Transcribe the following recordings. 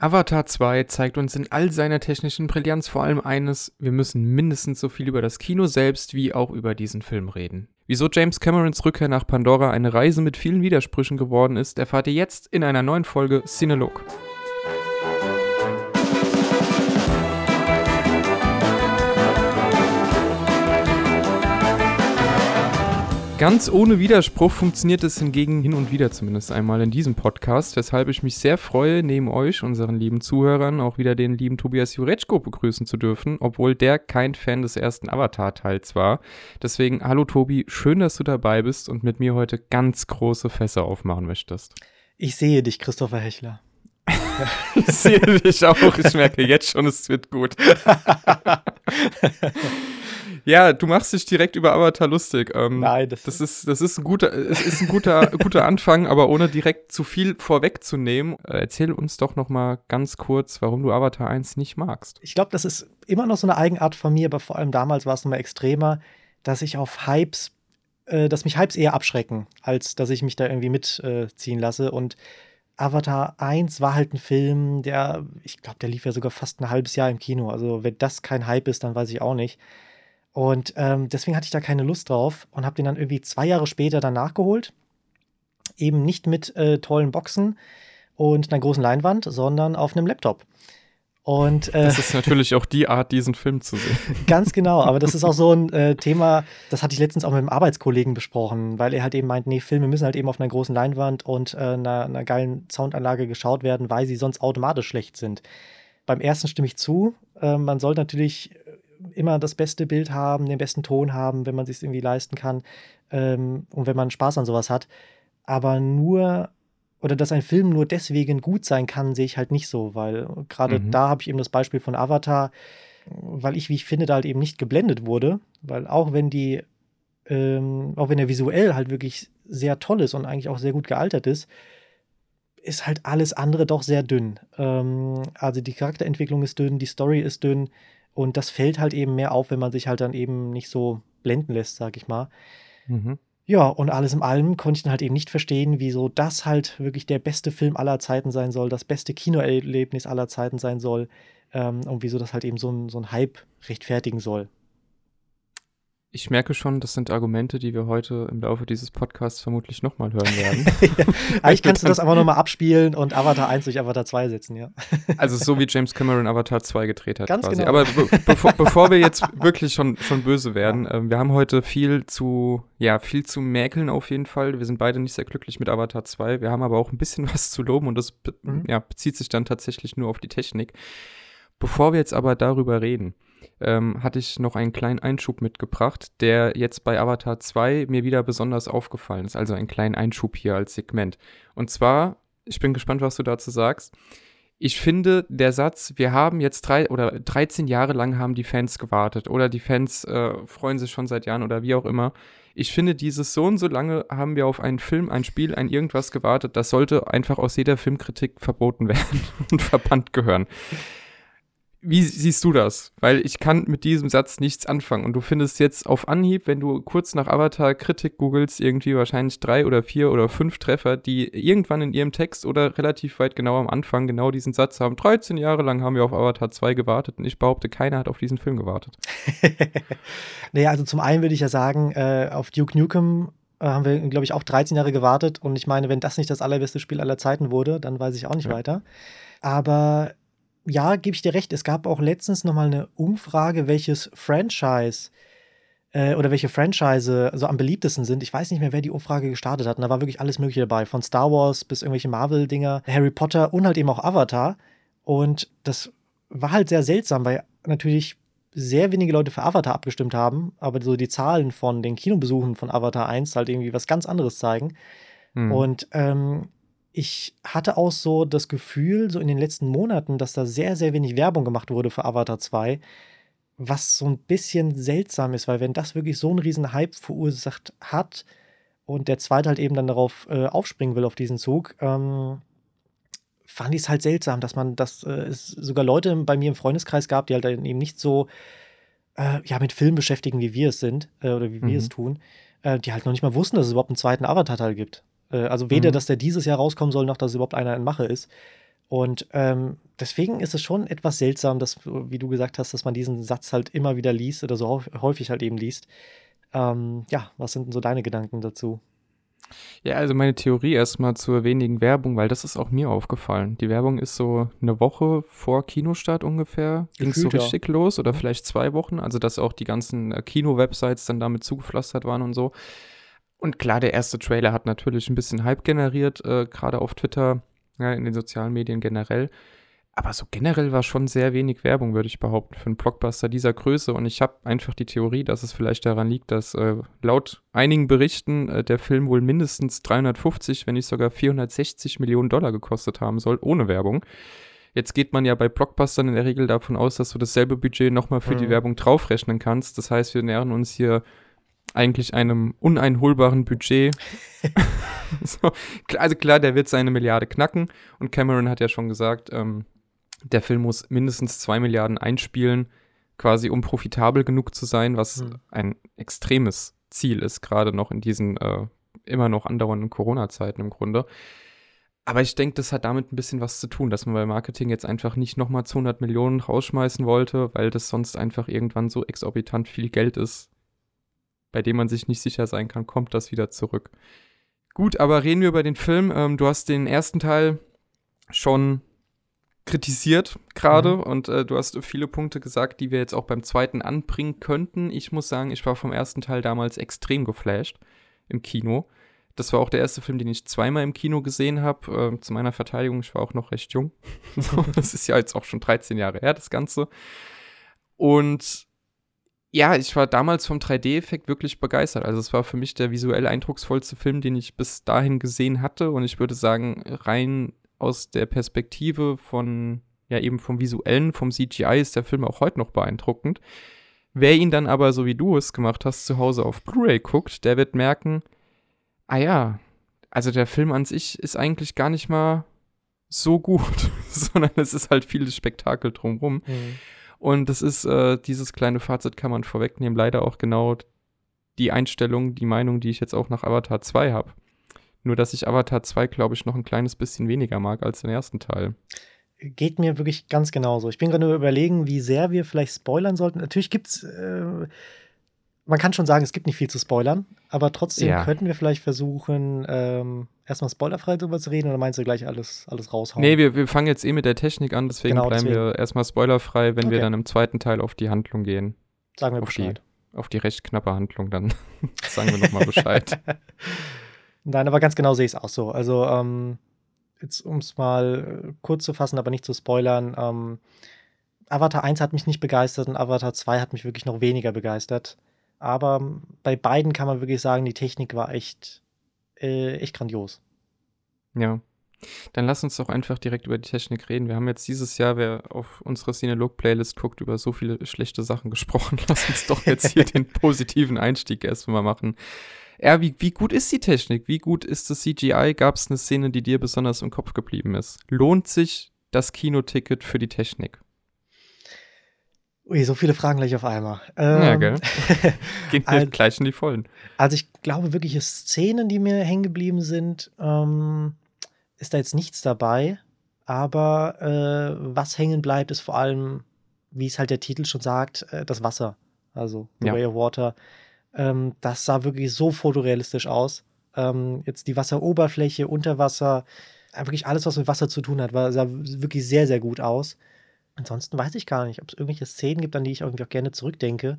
Avatar 2 zeigt uns in all seiner technischen Brillanz vor allem eines, wir müssen mindestens so viel über das Kino selbst wie auch über diesen Film reden. Wieso James Camerons Rückkehr nach Pandora eine Reise mit vielen Widersprüchen geworden ist, erfahrt ihr jetzt in einer neuen Folge Cinelog. Ganz ohne Widerspruch funktioniert es hingegen hin und wieder zumindest einmal in diesem Podcast, weshalb ich mich sehr freue, neben euch, unseren lieben Zuhörern, auch wieder den lieben Tobias Jureczko begrüßen zu dürfen, obwohl der kein Fan des ersten Avatar-Teils war. Deswegen, hallo Tobi, schön, dass du dabei bist und mit mir heute ganz große Fässer aufmachen möchtest. Ich sehe dich, Christopher Hechler. ich sehe dich auch. Ich merke jetzt schon, es wird gut. Ja, du machst dich direkt über Avatar lustig. Ähm, Nein, das, das ist, das ist ein guter, es ist ein guter, guter Anfang, aber ohne direkt zu viel vorwegzunehmen, äh, erzähl uns doch noch mal ganz kurz, warum du Avatar 1 nicht magst. Ich glaube, das ist immer noch so eine Eigenart von mir, aber vor allem damals war es noch mal extremer, dass ich auf Hypes, äh, dass mich Hypes eher abschrecken, als dass ich mich da irgendwie mitziehen äh, lasse und Avatar 1 war halt ein Film, der, ich glaube, der lief ja sogar fast ein halbes Jahr im Kino. Also, wenn das kein Hype ist, dann weiß ich auch nicht. Und ähm, deswegen hatte ich da keine Lust drauf und habe den dann irgendwie zwei Jahre später dann nachgeholt. Eben nicht mit äh, tollen Boxen und einer großen Leinwand, sondern auf einem Laptop. Und, äh, das ist natürlich auch die Art, diesen Film zu sehen. Ganz genau, aber das ist auch so ein äh, Thema, das hatte ich letztens auch mit einem Arbeitskollegen besprochen, weil er halt eben meint, nee, Filme müssen halt eben auf einer großen Leinwand und äh, einer, einer geilen Soundanlage geschaut werden, weil sie sonst automatisch schlecht sind. Beim ersten stimme ich zu. Äh, man soll natürlich immer das beste Bild haben, den besten Ton haben, wenn man sich irgendwie leisten kann ähm, und wenn man Spaß an sowas hat. Aber nur oder dass ein Film nur deswegen gut sein kann, sehe ich halt nicht so, weil gerade mhm. da habe ich eben das Beispiel von Avatar, weil ich, wie ich finde, da halt eben nicht geblendet wurde, weil auch wenn die, ähm, auch wenn er visuell halt wirklich sehr toll ist und eigentlich auch sehr gut gealtert ist, ist halt alles andere doch sehr dünn. Ähm, also die Charakterentwicklung ist dünn, die Story ist dünn, und das fällt halt eben mehr auf, wenn man sich halt dann eben nicht so blenden lässt, sag ich mal. Mhm. Ja, und alles in allem konnte ich dann halt eben nicht verstehen, wieso das halt wirklich der beste Film aller Zeiten sein soll, das beste Kinoerlebnis aller Zeiten sein soll ähm, und wieso das halt eben so ein, so ein Hype rechtfertigen soll. Ich merke schon, das sind Argumente, die wir heute im Laufe dieses Podcasts vermutlich nochmal hören werden. ja, eigentlich kannst du das einfach nochmal abspielen und Avatar 1 durch Avatar 2 setzen, ja. also so wie James Cameron Avatar 2 gedreht hat Ganz quasi. Genau. Aber be bevor, bevor, wir jetzt wirklich schon, schon böse werden, ja. äh, wir haben heute viel zu, ja, viel zu mäkeln auf jeden Fall. Wir sind beide nicht sehr glücklich mit Avatar 2. Wir haben aber auch ein bisschen was zu loben und das be mhm. ja, bezieht sich dann tatsächlich nur auf die Technik. Bevor wir jetzt aber darüber reden, ähm, hatte ich noch einen kleinen Einschub mitgebracht, der jetzt bei Avatar 2 mir wieder besonders aufgefallen ist. Also einen kleinen Einschub hier als Segment. Und zwar, ich bin gespannt, was du dazu sagst. Ich finde, der Satz, wir haben jetzt drei oder 13 Jahre lang haben die Fans gewartet oder die Fans äh, freuen sich schon seit Jahren oder wie auch immer. Ich finde, dieses so und so lange haben wir auf einen Film, ein Spiel, ein irgendwas gewartet, das sollte einfach aus jeder Filmkritik verboten werden und verbannt gehören. Wie siehst du das? Weil ich kann mit diesem Satz nichts anfangen. Und du findest jetzt auf Anhieb, wenn du kurz nach Avatar Kritik googelst, irgendwie wahrscheinlich drei oder vier oder fünf Treffer, die irgendwann in ihrem Text oder relativ weit genau am Anfang genau diesen Satz haben. 13 Jahre lang haben wir auf Avatar 2 gewartet und ich behaupte, keiner hat auf diesen Film gewartet. naja, also zum einen würde ich ja sagen, äh, auf Duke Nukem äh, haben wir, glaube ich, auch 13 Jahre gewartet. Und ich meine, wenn das nicht das allerbeste Spiel aller Zeiten wurde, dann weiß ich auch nicht ja. weiter. Aber ja, gebe ich dir recht. Es gab auch letztens noch mal eine Umfrage, welches Franchise äh, oder welche Franchise so am beliebtesten sind. Ich weiß nicht mehr, wer die Umfrage gestartet hat. Und da war wirklich alles Mögliche dabei. Von Star Wars bis irgendwelche Marvel-Dinger, Harry Potter und halt eben auch Avatar. Und das war halt sehr seltsam, weil natürlich sehr wenige Leute für Avatar abgestimmt haben, aber so die Zahlen von den Kinobesuchen von Avatar 1 halt irgendwie was ganz anderes zeigen. Hm. Und ähm, ich hatte auch so das Gefühl, so in den letzten Monaten, dass da sehr, sehr wenig Werbung gemacht wurde für Avatar 2, was so ein bisschen seltsam ist, weil wenn das wirklich so einen riesen Hype verursacht hat und der zweite halt eben dann darauf äh, aufspringen will, auf diesen Zug, ähm, fand ich es halt seltsam, dass man, dass äh, es sogar Leute bei mir im Freundeskreis gab, die halt eben nicht so äh, ja, mit Film beschäftigen, wie wir es sind, äh, oder wie mhm. wir es tun, äh, die halt noch nicht mal wussten, dass es überhaupt einen zweiten Avatar-Teil gibt. Äh, also weder, mhm. dass der dieses Jahr rauskommen soll, noch dass überhaupt einer in Mache ist. Und ähm, deswegen ist es schon etwas seltsam, dass, wie du gesagt hast, dass man diesen Satz halt immer wieder liest oder so häufig halt eben liest. Ähm, ja, was sind denn so deine Gedanken dazu? Ja, also meine Theorie erstmal zur wenigen Werbung, weil das ist auch mir aufgefallen. Die Werbung ist so eine Woche vor Kinostart ungefähr. Ging so richtig ja. los oder vielleicht zwei Wochen. Also, dass auch die ganzen äh, Kino-Websites dann damit zugepflastert waren und so. Und klar, der erste Trailer hat natürlich ein bisschen Hype generiert, äh, gerade auf Twitter, ja, in den sozialen Medien generell. Aber so generell war schon sehr wenig Werbung, würde ich behaupten, für einen Blockbuster dieser Größe. Und ich habe einfach die Theorie, dass es vielleicht daran liegt, dass äh, laut einigen Berichten äh, der Film wohl mindestens 350, wenn nicht sogar 460 Millionen Dollar gekostet haben soll, ohne Werbung. Jetzt geht man ja bei Blockbustern in der Regel davon aus, dass du dasselbe Budget nochmal für mhm. die Werbung draufrechnen kannst. Das heißt, wir nähern uns hier eigentlich einem uneinholbaren Budget. so, also klar, der wird seine Milliarde knacken. Und Cameron hat ja schon gesagt, ähm, der Film muss mindestens zwei Milliarden einspielen, quasi um profitabel genug zu sein, was mhm. ein extremes Ziel ist, gerade noch in diesen äh, immer noch andauernden Corona-Zeiten im Grunde. Aber ich denke, das hat damit ein bisschen was zu tun, dass man bei Marketing jetzt einfach nicht nochmal 200 Millionen rausschmeißen wollte, weil das sonst einfach irgendwann so exorbitant viel Geld ist, bei dem man sich nicht sicher sein kann, kommt das wieder zurück. Gut, aber reden wir über den Film. Ähm, du hast den ersten Teil schon kritisiert gerade mhm. und äh, du hast viele Punkte gesagt, die wir jetzt auch beim zweiten anbringen könnten. Ich muss sagen, ich war vom ersten Teil damals extrem geflasht im Kino. Das war auch der erste Film, den ich zweimal im Kino gesehen habe. Äh, zu meiner Verteidigung, ich war auch noch recht jung. das ist ja jetzt auch schon 13 Jahre her, das Ganze. Und ja, ich war damals vom 3D-Effekt wirklich begeistert. Also es war für mich der visuell eindrucksvollste Film, den ich bis dahin gesehen hatte. Und ich würde sagen, rein aus der Perspektive von, ja eben vom visuellen, vom CGI ist der Film auch heute noch beeindruckend. Wer ihn dann aber, so wie du es gemacht hast, zu Hause auf Blu-ray guckt, der wird merken, ah ja, also der Film an sich ist eigentlich gar nicht mal so gut, sondern es ist halt viel Spektakel drumrum. Mhm. Und das ist, äh, dieses kleine Fazit kann man vorwegnehmen, leider auch genau die Einstellung, die Meinung, die ich jetzt auch nach Avatar 2 habe. Nur, dass ich Avatar 2, glaube ich, noch ein kleines bisschen weniger mag als den ersten Teil. Geht mir wirklich ganz genauso. Ich bin gerade überlegen, wie sehr wir vielleicht spoilern sollten. Natürlich gibt es, äh, man kann schon sagen, es gibt nicht viel zu spoilern, aber trotzdem ja. könnten wir vielleicht versuchen, ähm, erstmal spoilerfrei drüber zu reden oder meinst du gleich alles, alles raushauen? Nee, wir, wir fangen jetzt eh mit der Technik an, deswegen genau, bleiben deswegen. wir erstmal spoilerfrei, wenn okay. wir dann im zweiten Teil auf die Handlung gehen. Sagen wir auf Bescheid. Die, auf die recht knappe Handlung, dann sagen wir nochmal Bescheid. Nein, aber ganz genau sehe ich es auch so. Also, ähm, jetzt um es mal äh, kurz zu fassen, aber nicht zu spoilern, ähm, Avatar 1 hat mich nicht begeistert und Avatar 2 hat mich wirklich noch weniger begeistert. Aber ähm, bei beiden kann man wirklich sagen, die Technik war echt, äh, echt grandios. Ja. Dann lass uns doch einfach direkt über die Technik reden. Wir haben jetzt dieses Jahr, wer auf unsere Cinelog-Playlist guckt, über so viele schlechte Sachen gesprochen. Lass uns doch jetzt hier den positiven Einstieg erstmal machen. Ja, wie, wie gut ist die Technik? Wie gut ist das CGI? Gab es eine Szene, die dir besonders im Kopf geblieben ist? Lohnt sich das Kinoticket für die Technik? Ui, so viele Fragen gleich auf einmal. Ähm, ja, gell? Wir also, gleich in die Vollen. Also ich glaube, wirkliche Szenen, die mir hängen geblieben sind, ähm, ist da jetzt nichts dabei. Aber äh, was hängen bleibt, ist vor allem, wie es halt der Titel schon sagt, äh, das Wasser. Also The ja. Way of Water. Ähm, das sah wirklich so fotorealistisch aus. Ähm, jetzt die Wasseroberfläche, Unterwasser, äh, wirklich alles, was mit Wasser zu tun hat, war, sah wirklich sehr, sehr gut aus. Ansonsten weiß ich gar nicht, ob es irgendwelche Szenen gibt, an die ich irgendwie auch gerne zurückdenke.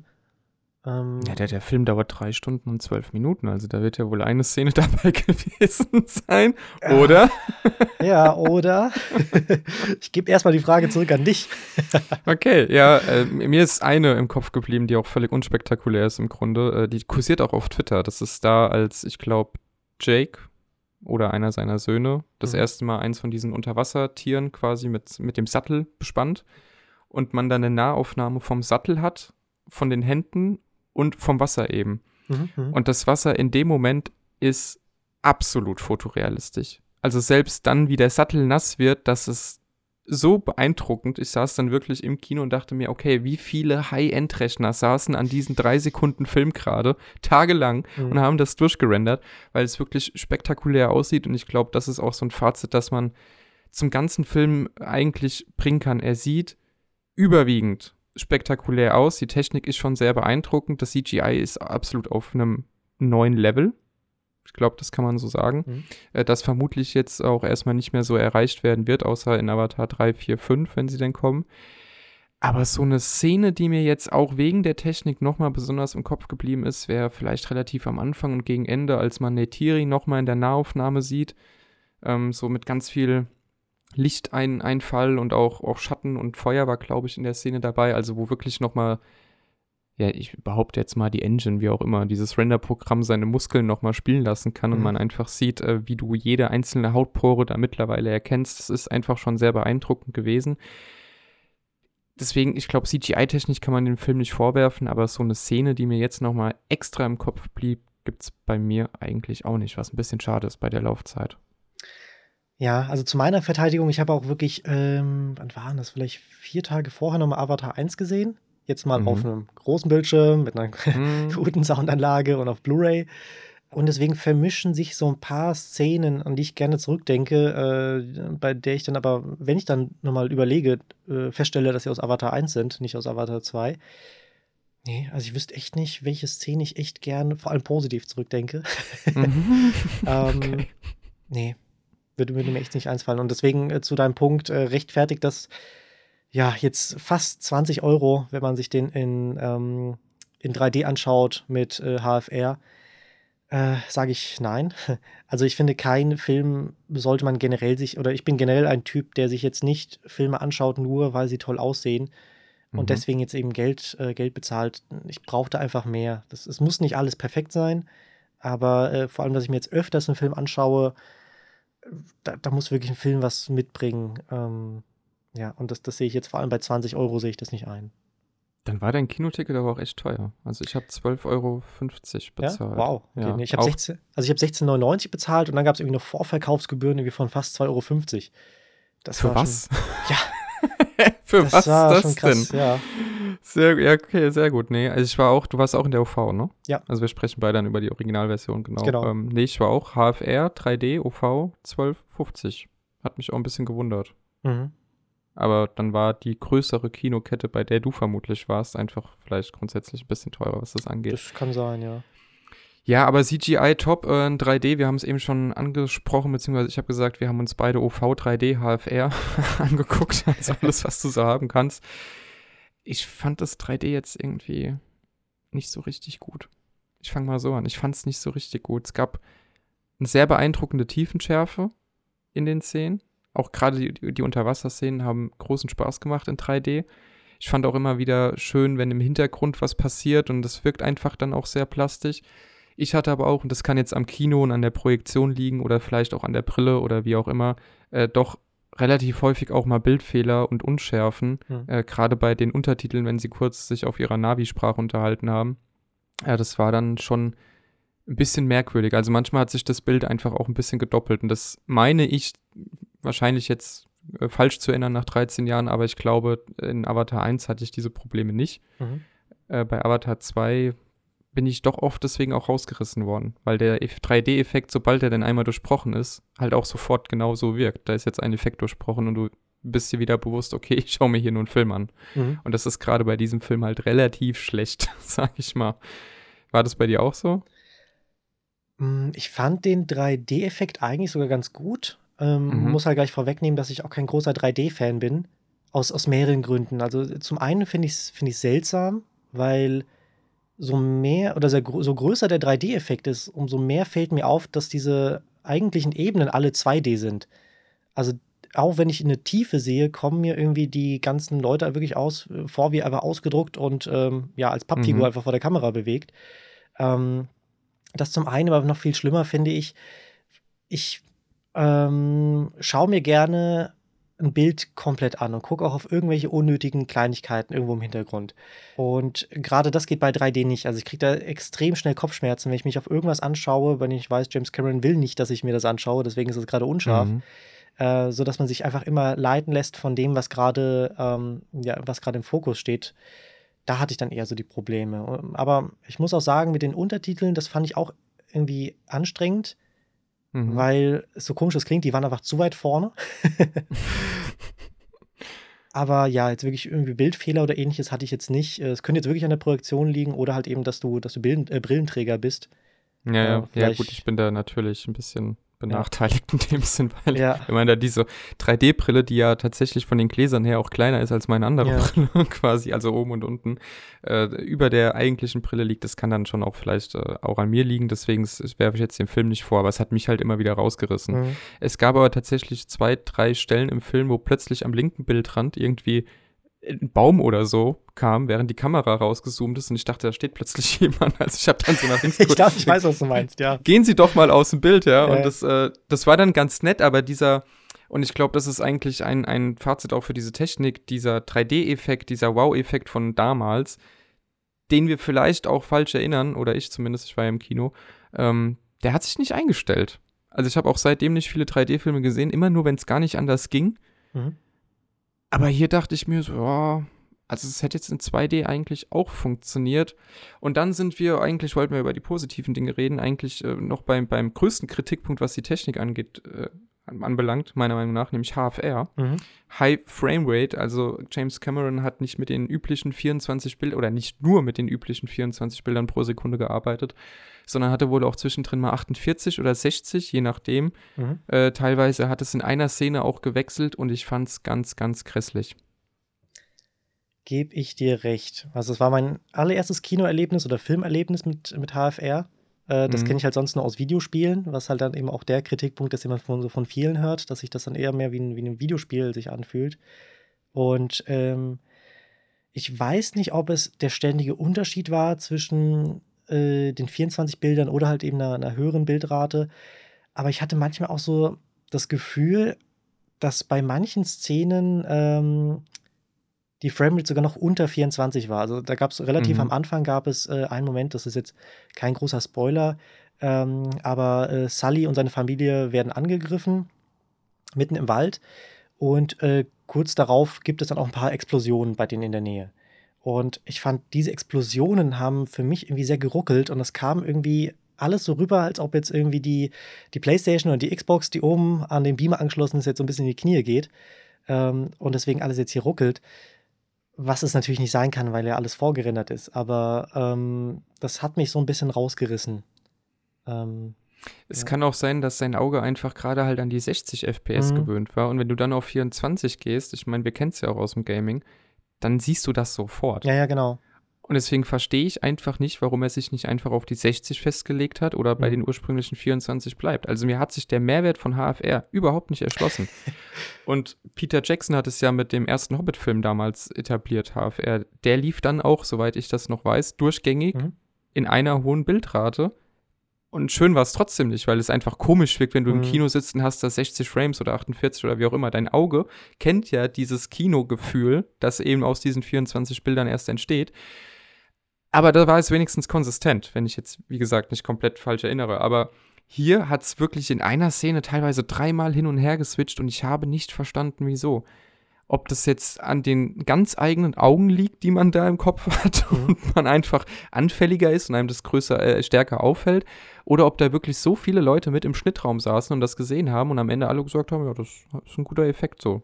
Ähm, ja, der, der Film dauert drei Stunden und zwölf Minuten, also da wird ja wohl eine Szene dabei gewesen sein, oder? Ja, oder? ich gebe erstmal die Frage zurück an dich. okay, ja, äh, mir ist eine im Kopf geblieben, die auch völlig unspektakulär ist im Grunde. Äh, die kursiert auch auf Twitter. Das ist da, als ich glaube, Jake oder einer seiner Söhne das mhm. erste Mal eins von diesen Unterwassertieren quasi mit, mit dem Sattel bespannt und man dann eine Nahaufnahme vom Sattel hat, von den Händen und vom Wasser eben. Mhm, mhm, und das Wasser in dem Moment ist absolut fotorealistisch. Also selbst dann, wie der Sattel nass wird, dass es so beeindruckend. Ich saß dann wirklich im Kino und dachte mir, okay, wie viele High-End-Rechner saßen an diesen drei Sekunden Film gerade tagelang mhm. und haben das durchgerendert, weil es wirklich spektakulär aussieht. Und ich glaube, das ist auch so ein Fazit, dass man zum ganzen Film eigentlich bringen kann. Er sieht überwiegend spektakulär aus. Die Technik ist schon sehr beeindruckend. Das CGI ist absolut auf einem neuen Level. Ich glaube, das kann man so sagen. Mhm. Äh, das vermutlich jetzt auch erstmal nicht mehr so erreicht werden wird, außer in Avatar 3, 4, 5, wenn sie denn kommen. Aber so eine Szene, die mir jetzt auch wegen der Technik nochmal besonders im Kopf geblieben ist, wäre vielleicht relativ am Anfang und gegen Ende, als man Netiri nochmal in der Nahaufnahme sieht. Ähm, so mit ganz viel Lichteinfall und auch, auch Schatten und Feuer war, glaube ich, in der Szene dabei. Also wo wirklich nochmal, ja, ich behaupte jetzt mal die Engine, wie auch immer, dieses Render-Programm seine Muskeln nochmal spielen lassen kann mhm. und man einfach sieht, äh, wie du jede einzelne Hautpore da mittlerweile erkennst. Das ist einfach schon sehr beeindruckend gewesen deswegen, ich glaube, CGI-technisch kann man den Film nicht vorwerfen, aber so eine Szene, die mir jetzt nochmal extra im Kopf blieb, gibt es bei mir eigentlich auch nicht, was ein bisschen schade ist bei der Laufzeit. Ja, also zu meiner Verteidigung, ich habe auch wirklich, ähm, wann waren das, vielleicht vier Tage vorher nochmal Avatar 1 gesehen. Jetzt mal mhm. auf einem großen Bildschirm mit einer mhm. guten Soundanlage und auf Blu-ray. Und deswegen vermischen sich so ein paar Szenen, an die ich gerne zurückdenke, äh, bei der ich dann aber, wenn ich dann nochmal überlege, äh, feststelle, dass sie aus Avatar 1 sind, nicht aus Avatar 2. Nee, also ich wüsste echt nicht, welche Szene ich echt gerne, vor allem positiv zurückdenke. Mhm. ähm, okay. Nee, würde, würde, mir echt nicht einfallen. Und deswegen äh, zu deinem Punkt, äh, rechtfertigt das ja jetzt fast 20 Euro, wenn man sich den in, ähm, in 3D anschaut mit HFR äh, sage ich nein. Also ich finde, kein Film sollte man generell sich, oder ich bin generell ein Typ, der sich jetzt nicht Filme anschaut, nur weil sie toll aussehen und mhm. deswegen jetzt eben Geld, äh, Geld bezahlt. Ich brauchte einfach mehr. Das, es muss nicht alles perfekt sein, aber äh, vor allem, dass ich mir jetzt öfters einen Film anschaue, da, da muss wirklich ein Film was mitbringen. Ähm, ja, und das, das sehe ich jetzt vor allem bei 20 Euro sehe ich das nicht ein. Dann war dein Kinoticket aber auch echt teuer. Also ich habe 12,50 Euro bezahlt. Ja? Wow. Okay. Ja, nee, ich habe 16, also ich 16,99 bezahlt und dann gab es irgendwie noch Vorverkaufsgebühren irgendwie von fast 2,50 Euro. Das Für was? Schon, ja. Für das was war das krass, denn? Ja. Sehr, ja, okay, sehr gut. Nee, also ich war auch, du warst auch in der OV, ne? Ja. Also wir sprechen beide dann über die Originalversion, genau. genau. Ähm, nee, ich war auch HFR 3D OV 12,50. Hat mich auch ein bisschen gewundert. Mhm. Aber dann war die größere Kinokette, bei der du vermutlich warst, einfach vielleicht grundsätzlich ein bisschen teurer, was das angeht. Das kann sein, ja. Ja, aber CGI top, äh, 3D, wir haben es eben schon angesprochen, beziehungsweise ich habe gesagt, wir haben uns beide OV 3D HFR angeguckt, also alles, was du so haben kannst. Ich fand das 3D jetzt irgendwie nicht so richtig gut. Ich fange mal so an, ich fand es nicht so richtig gut. Es gab eine sehr beeindruckende Tiefenschärfe in den Szenen. Auch gerade die, die Unterwasserszenen haben großen Spaß gemacht in 3D. Ich fand auch immer wieder schön, wenn im Hintergrund was passiert und das wirkt einfach dann auch sehr plastisch. Ich hatte aber auch, und das kann jetzt am Kino und an der Projektion liegen oder vielleicht auch an der Brille oder wie auch immer, äh, doch relativ häufig auch mal Bildfehler und Unschärfen, mhm. äh, gerade bei den Untertiteln, wenn sie kurz sich auf ihrer Navi-Sprache unterhalten haben. Ja, das war dann schon ein bisschen merkwürdig. Also manchmal hat sich das Bild einfach auch ein bisschen gedoppelt. Und das meine ich wahrscheinlich jetzt äh, falsch zu erinnern nach 13 Jahren, aber ich glaube, in Avatar 1 hatte ich diese Probleme nicht. Mhm. Äh, bei Avatar 2 bin ich doch oft deswegen auch rausgerissen worden, weil der 3D-Effekt, sobald er denn einmal durchbrochen ist, halt auch sofort genauso wirkt. Da ist jetzt ein Effekt durchbrochen und du bist dir wieder bewusst, okay, ich schaue mir hier nur einen Film an. Mhm. Und das ist gerade bei diesem Film halt relativ schlecht, sag ich mal. War das bei dir auch so? Mm, ich fand den 3D-Effekt eigentlich sogar ganz gut. Ähm, mhm. Muss halt gleich vorwegnehmen, dass ich auch kein großer 3D-Fan bin. Aus, aus mehreren Gründen. Also zum einen finde ich es find seltsam, weil so mehr oder so, so größer der 3D-Effekt ist, umso mehr fällt mir auf, dass diese eigentlichen Ebenen alle 2D sind. Also auch wenn ich in eine Tiefe sehe, kommen mir irgendwie die ganzen Leute wirklich aus, vor wie einfach ausgedruckt und ähm, ja, als Pappfigur mhm. einfach vor der Kamera bewegt. Ähm, das zum einen, aber noch viel schlimmer finde ich, ich ähm, schaue mir gerne ein Bild komplett an und gucke auch auf irgendwelche unnötigen Kleinigkeiten irgendwo im Hintergrund. Und gerade das geht bei 3D nicht. Also ich kriege da extrem schnell Kopfschmerzen, wenn ich mich auf irgendwas anschaue, wenn ich weiß, James Cameron will nicht, dass ich mir das anschaue, deswegen ist es gerade unscharf. Mhm. Äh, so dass man sich einfach immer leiten lässt von dem, was gerade ähm, ja, was gerade im Fokus steht. Da hatte ich dann eher so die Probleme. Aber ich muss auch sagen, mit den Untertiteln, das fand ich auch irgendwie anstrengend mhm. weil so komisch es klingt, die waren einfach zu weit vorne. Aber ja, jetzt wirklich irgendwie Bildfehler oder ähnliches hatte ich jetzt nicht. Es könnte jetzt wirklich an der Projektion liegen oder halt eben, dass du, dass du Bilden, äh, Brillenträger bist. Ja, ja, ja, gut, ich bin da natürlich ein bisschen benachteiligt ja. in dem Sinn, weil ja. ich meine, da diese 3D-Brille, die ja tatsächlich von den Gläsern her auch kleiner ist als meine andere ja. Brille, quasi, also oben und unten, äh, über der eigentlichen Brille liegt, das kann dann schon auch vielleicht äh, auch an mir liegen, deswegen werfe ich jetzt den Film nicht vor, aber es hat mich halt immer wieder rausgerissen. Mhm. Es gab aber tatsächlich zwei, drei Stellen im Film, wo plötzlich am linken Bildrand irgendwie ein Baum oder so kam, während die Kamera rausgezoomt ist und ich dachte, da steht plötzlich jemand. Also ich habe dann so nach links geguckt. ich glaube, ich weiß, was du meinst, ja. Gehen Sie doch mal aus dem Bild, ja. ja. Und das, äh, das war dann ganz nett, aber dieser, und ich glaube, das ist eigentlich ein, ein Fazit auch für diese Technik, dieser 3D-Effekt, dieser Wow-Effekt von damals, den wir vielleicht auch falsch erinnern, oder ich zumindest, ich war ja im Kino, ähm, der hat sich nicht eingestellt. Also ich habe auch seitdem nicht viele 3D-Filme gesehen, immer nur, wenn es gar nicht anders ging. Mhm. Aber hier dachte ich mir so, ja, also es hätte jetzt in 2D eigentlich auch funktioniert. Und dann sind wir, eigentlich wollten wir über die positiven Dinge reden, eigentlich äh, noch beim, beim größten Kritikpunkt, was die Technik angeht, äh, anbelangt, meiner Meinung nach, nämlich HFR. Mhm. High Frame Rate, also James Cameron hat nicht mit den üblichen 24 Bildern, oder nicht nur mit den üblichen 24 Bildern pro Sekunde gearbeitet, sondern hatte wohl auch zwischendrin mal 48 oder 60, je nachdem. Mhm. Äh, teilweise hat es in einer Szene auch gewechselt und ich fand es ganz, ganz grässlich. Gebe ich dir recht. Also es war mein allererstes Kinoerlebnis oder Filmerlebnis mit, mit HFR. Äh, das mhm. kenne ich halt sonst nur aus Videospielen, was halt dann eben auch der Kritikpunkt ist, den man von, so von vielen hört, dass sich das dann eher mehr wie ein, wie ein Videospiel sich anfühlt. Und ähm, ich weiß nicht, ob es der ständige Unterschied war zwischen äh, den 24 Bildern oder halt eben einer, einer höheren Bildrate. Aber ich hatte manchmal auch so das Gefühl, dass bei manchen Szenen ähm, die Framerate sogar noch unter 24 war. Also da gab es relativ mhm. am Anfang gab es äh, einen Moment, das ist jetzt kein großer Spoiler, ähm, aber äh, Sully und seine Familie werden angegriffen mitten im Wald und äh, kurz darauf gibt es dann auch ein paar Explosionen bei denen in der Nähe. Und ich fand, diese Explosionen haben für mich irgendwie sehr geruckelt und es kam irgendwie alles so rüber, als ob jetzt irgendwie die, die Playstation oder die Xbox, die oben an den Beamer angeschlossen ist, jetzt so ein bisschen in die Knie geht. Ähm, und deswegen alles jetzt hier ruckelt. Was es natürlich nicht sein kann, weil ja alles vorgerendert ist. Aber ähm, das hat mich so ein bisschen rausgerissen. Ähm, es ja. kann auch sein, dass sein Auge einfach gerade halt an die 60 FPS mhm. gewöhnt war. Und wenn du dann auf 24 gehst, ich meine, wir kennen es ja auch aus dem Gaming, dann siehst du das sofort. Ja, ja, genau. Und deswegen verstehe ich einfach nicht, warum er sich nicht einfach auf die 60 festgelegt hat oder bei mhm. den ursprünglichen 24 bleibt. Also mir hat sich der Mehrwert von HFR überhaupt nicht erschlossen. und Peter Jackson hat es ja mit dem ersten Hobbit-Film damals etabliert, HFR. Der lief dann auch, soweit ich das noch weiß, durchgängig mhm. in einer hohen Bildrate. Und schön war es trotzdem nicht, weil es einfach komisch wirkt, wenn du mhm. im Kino sitzt und hast da 60 Frames oder 48 oder wie auch immer. Dein Auge kennt ja dieses Kinogefühl, das eben aus diesen 24 Bildern erst entsteht. Aber da war es wenigstens konsistent, wenn ich jetzt, wie gesagt, nicht komplett falsch erinnere. Aber hier hat es wirklich in einer Szene teilweise dreimal hin und her geswitcht und ich habe nicht verstanden, wieso ob das jetzt an den ganz eigenen Augen liegt, die man da im Kopf hat mhm. und man einfach anfälliger ist und einem das größer, äh, stärker auffällt, oder ob da wirklich so viele Leute mit im Schnittraum saßen und das gesehen haben und am Ende alle gesagt haben, ja, das ist ein guter Effekt so.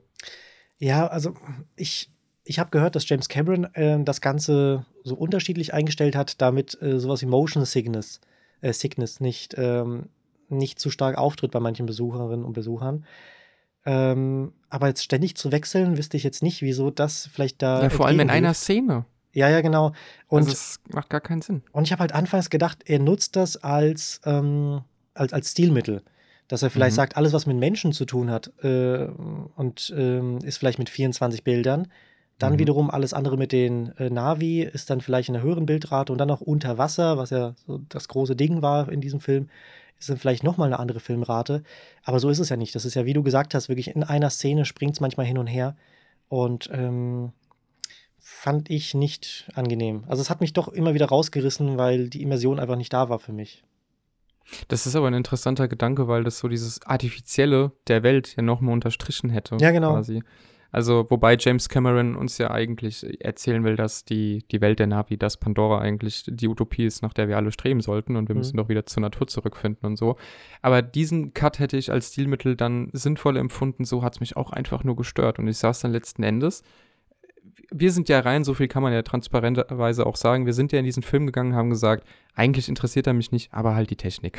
Ja, also ich, ich habe gehört, dass James Cameron äh, das Ganze so unterschiedlich eingestellt hat, damit äh, sowas wie Motion Sickness, äh, Sickness nicht, ähm, nicht zu stark auftritt bei manchen Besucherinnen und Besuchern. Ähm, aber jetzt ständig zu wechseln, wüsste ich jetzt nicht, wieso das vielleicht da. Ja, vor allem in einer Szene. Ja, ja, genau. Und also es macht gar keinen Sinn. Und ich habe halt anfangs gedacht, er nutzt das als, ähm, als, als Stilmittel. Dass er vielleicht mhm. sagt, alles, was mit Menschen zu tun hat, äh, und äh, ist vielleicht mit 24 Bildern. Dann mhm. wiederum alles andere mit den äh, Navi ist dann vielleicht in einer höheren Bildrate und dann noch unter Wasser, was ja so das große Ding war in diesem Film, ist dann vielleicht nochmal eine andere Filmrate. Aber so ist es ja nicht. Das ist ja, wie du gesagt hast, wirklich in einer Szene springt es manchmal hin und her. Und ähm, fand ich nicht angenehm. Also es hat mich doch immer wieder rausgerissen, weil die Immersion einfach nicht da war für mich. Das ist aber ein interessanter Gedanke, weil das so dieses Artifizielle der Welt ja nochmal unterstrichen hätte. Ja, genau. Quasi. Also, wobei James Cameron uns ja eigentlich erzählen will, dass die, die Welt der Navi, dass Pandora eigentlich die Utopie ist, nach der wir alle streben sollten und wir mhm. müssen doch wieder zur Natur zurückfinden und so. Aber diesen Cut hätte ich als Stilmittel dann sinnvoll empfunden, so hat es mich auch einfach nur gestört. Und ich saß dann letzten Endes wir sind ja rein, so viel kann man ja transparenterweise auch sagen, wir sind ja in diesen Film gegangen, haben gesagt, eigentlich interessiert er mich nicht, aber halt die Technik.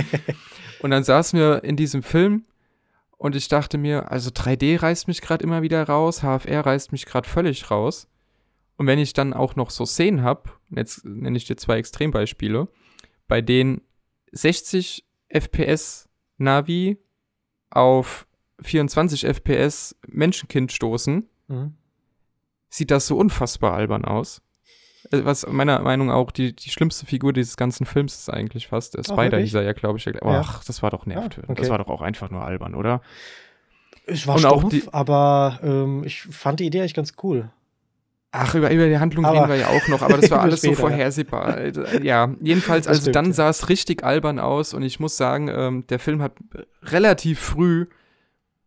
und dann saßen wir in diesem Film und ich dachte mir, also 3D reißt mich gerade immer wieder raus, HFR reißt mich gerade völlig raus. Und wenn ich dann auch noch so Szenen habe, jetzt nenne ich dir zwei Extrembeispiele, bei denen 60 FPS Navi auf 24 FPS Menschenkind stoßen, mhm sieht das so unfassbar albern aus. Äh, was meiner Meinung nach auch die, die schlimmste Figur dieses ganzen Films ist eigentlich fast. Der Spider hieß er ja, glaube ich. Ach, ja. das war doch nervtötend. Ah, okay. Das war doch auch einfach nur albern, oder? Es war Und stumpf, die, aber ähm, ich fand die Idee eigentlich ganz cool. Ach, über, über die Handlung aber, reden wir ja auch noch, aber das war alles später, so vorhersehbar. Ja, ja jedenfalls, also stimmt, dann sah es richtig albern aus und ich muss sagen, ähm, der Film hat relativ früh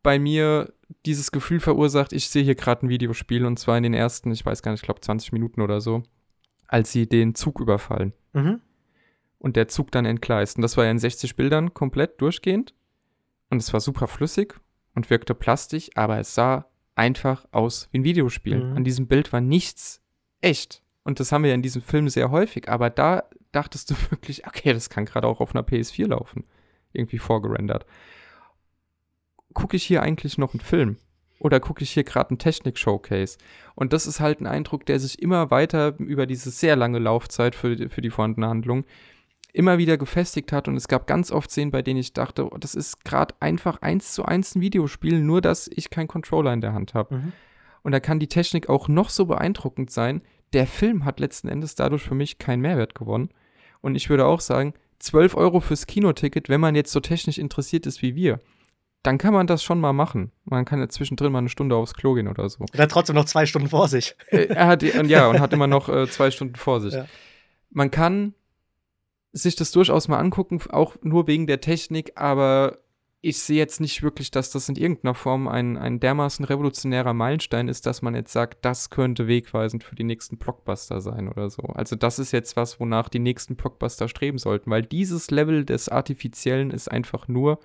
bei mir dieses Gefühl verursacht, ich sehe hier gerade ein Videospiel und zwar in den ersten, ich weiß gar nicht, ich glaube 20 Minuten oder so, als sie den Zug überfallen. Mhm. Und der Zug dann entgleist. Und das war ja in 60 Bildern komplett durchgehend. Und es war super flüssig und wirkte plastisch, aber es sah einfach aus wie ein Videospiel. Mhm. An diesem Bild war nichts echt. Und das haben wir ja in diesem Film sehr häufig. Aber da dachtest du wirklich, okay, das kann gerade auch auf einer PS4 laufen. Irgendwie vorgerendert gucke ich hier eigentlich noch einen Film? Oder gucke ich hier gerade einen Technik-Showcase? Und das ist halt ein Eindruck, der sich immer weiter über diese sehr lange Laufzeit für, für die vorhandene Handlung immer wieder gefestigt hat. Und es gab ganz oft Szenen, bei denen ich dachte, oh, das ist gerade einfach eins zu eins ein Videospiel, nur dass ich keinen Controller in der Hand habe. Mhm. Und da kann die Technik auch noch so beeindruckend sein. Der Film hat letzten Endes dadurch für mich keinen Mehrwert gewonnen. Und ich würde auch sagen, 12 Euro fürs Kinoticket, wenn man jetzt so technisch interessiert ist wie wir dann kann man das schon mal machen. Man kann ja zwischendrin mal eine Stunde aufs Klo gehen oder so. Er hat trotzdem noch zwei Stunden vor sich. Äh, er hat, ja, und hat immer noch äh, zwei Stunden vor sich. Ja. Man kann sich das durchaus mal angucken, auch nur wegen der Technik, aber ich sehe jetzt nicht wirklich, dass das in irgendeiner Form ein, ein dermaßen revolutionärer Meilenstein ist, dass man jetzt sagt, das könnte wegweisend für die nächsten Blockbuster sein oder so. Also das ist jetzt was, wonach die nächsten Blockbuster streben sollten, weil dieses Level des Artifiziellen ist einfach nur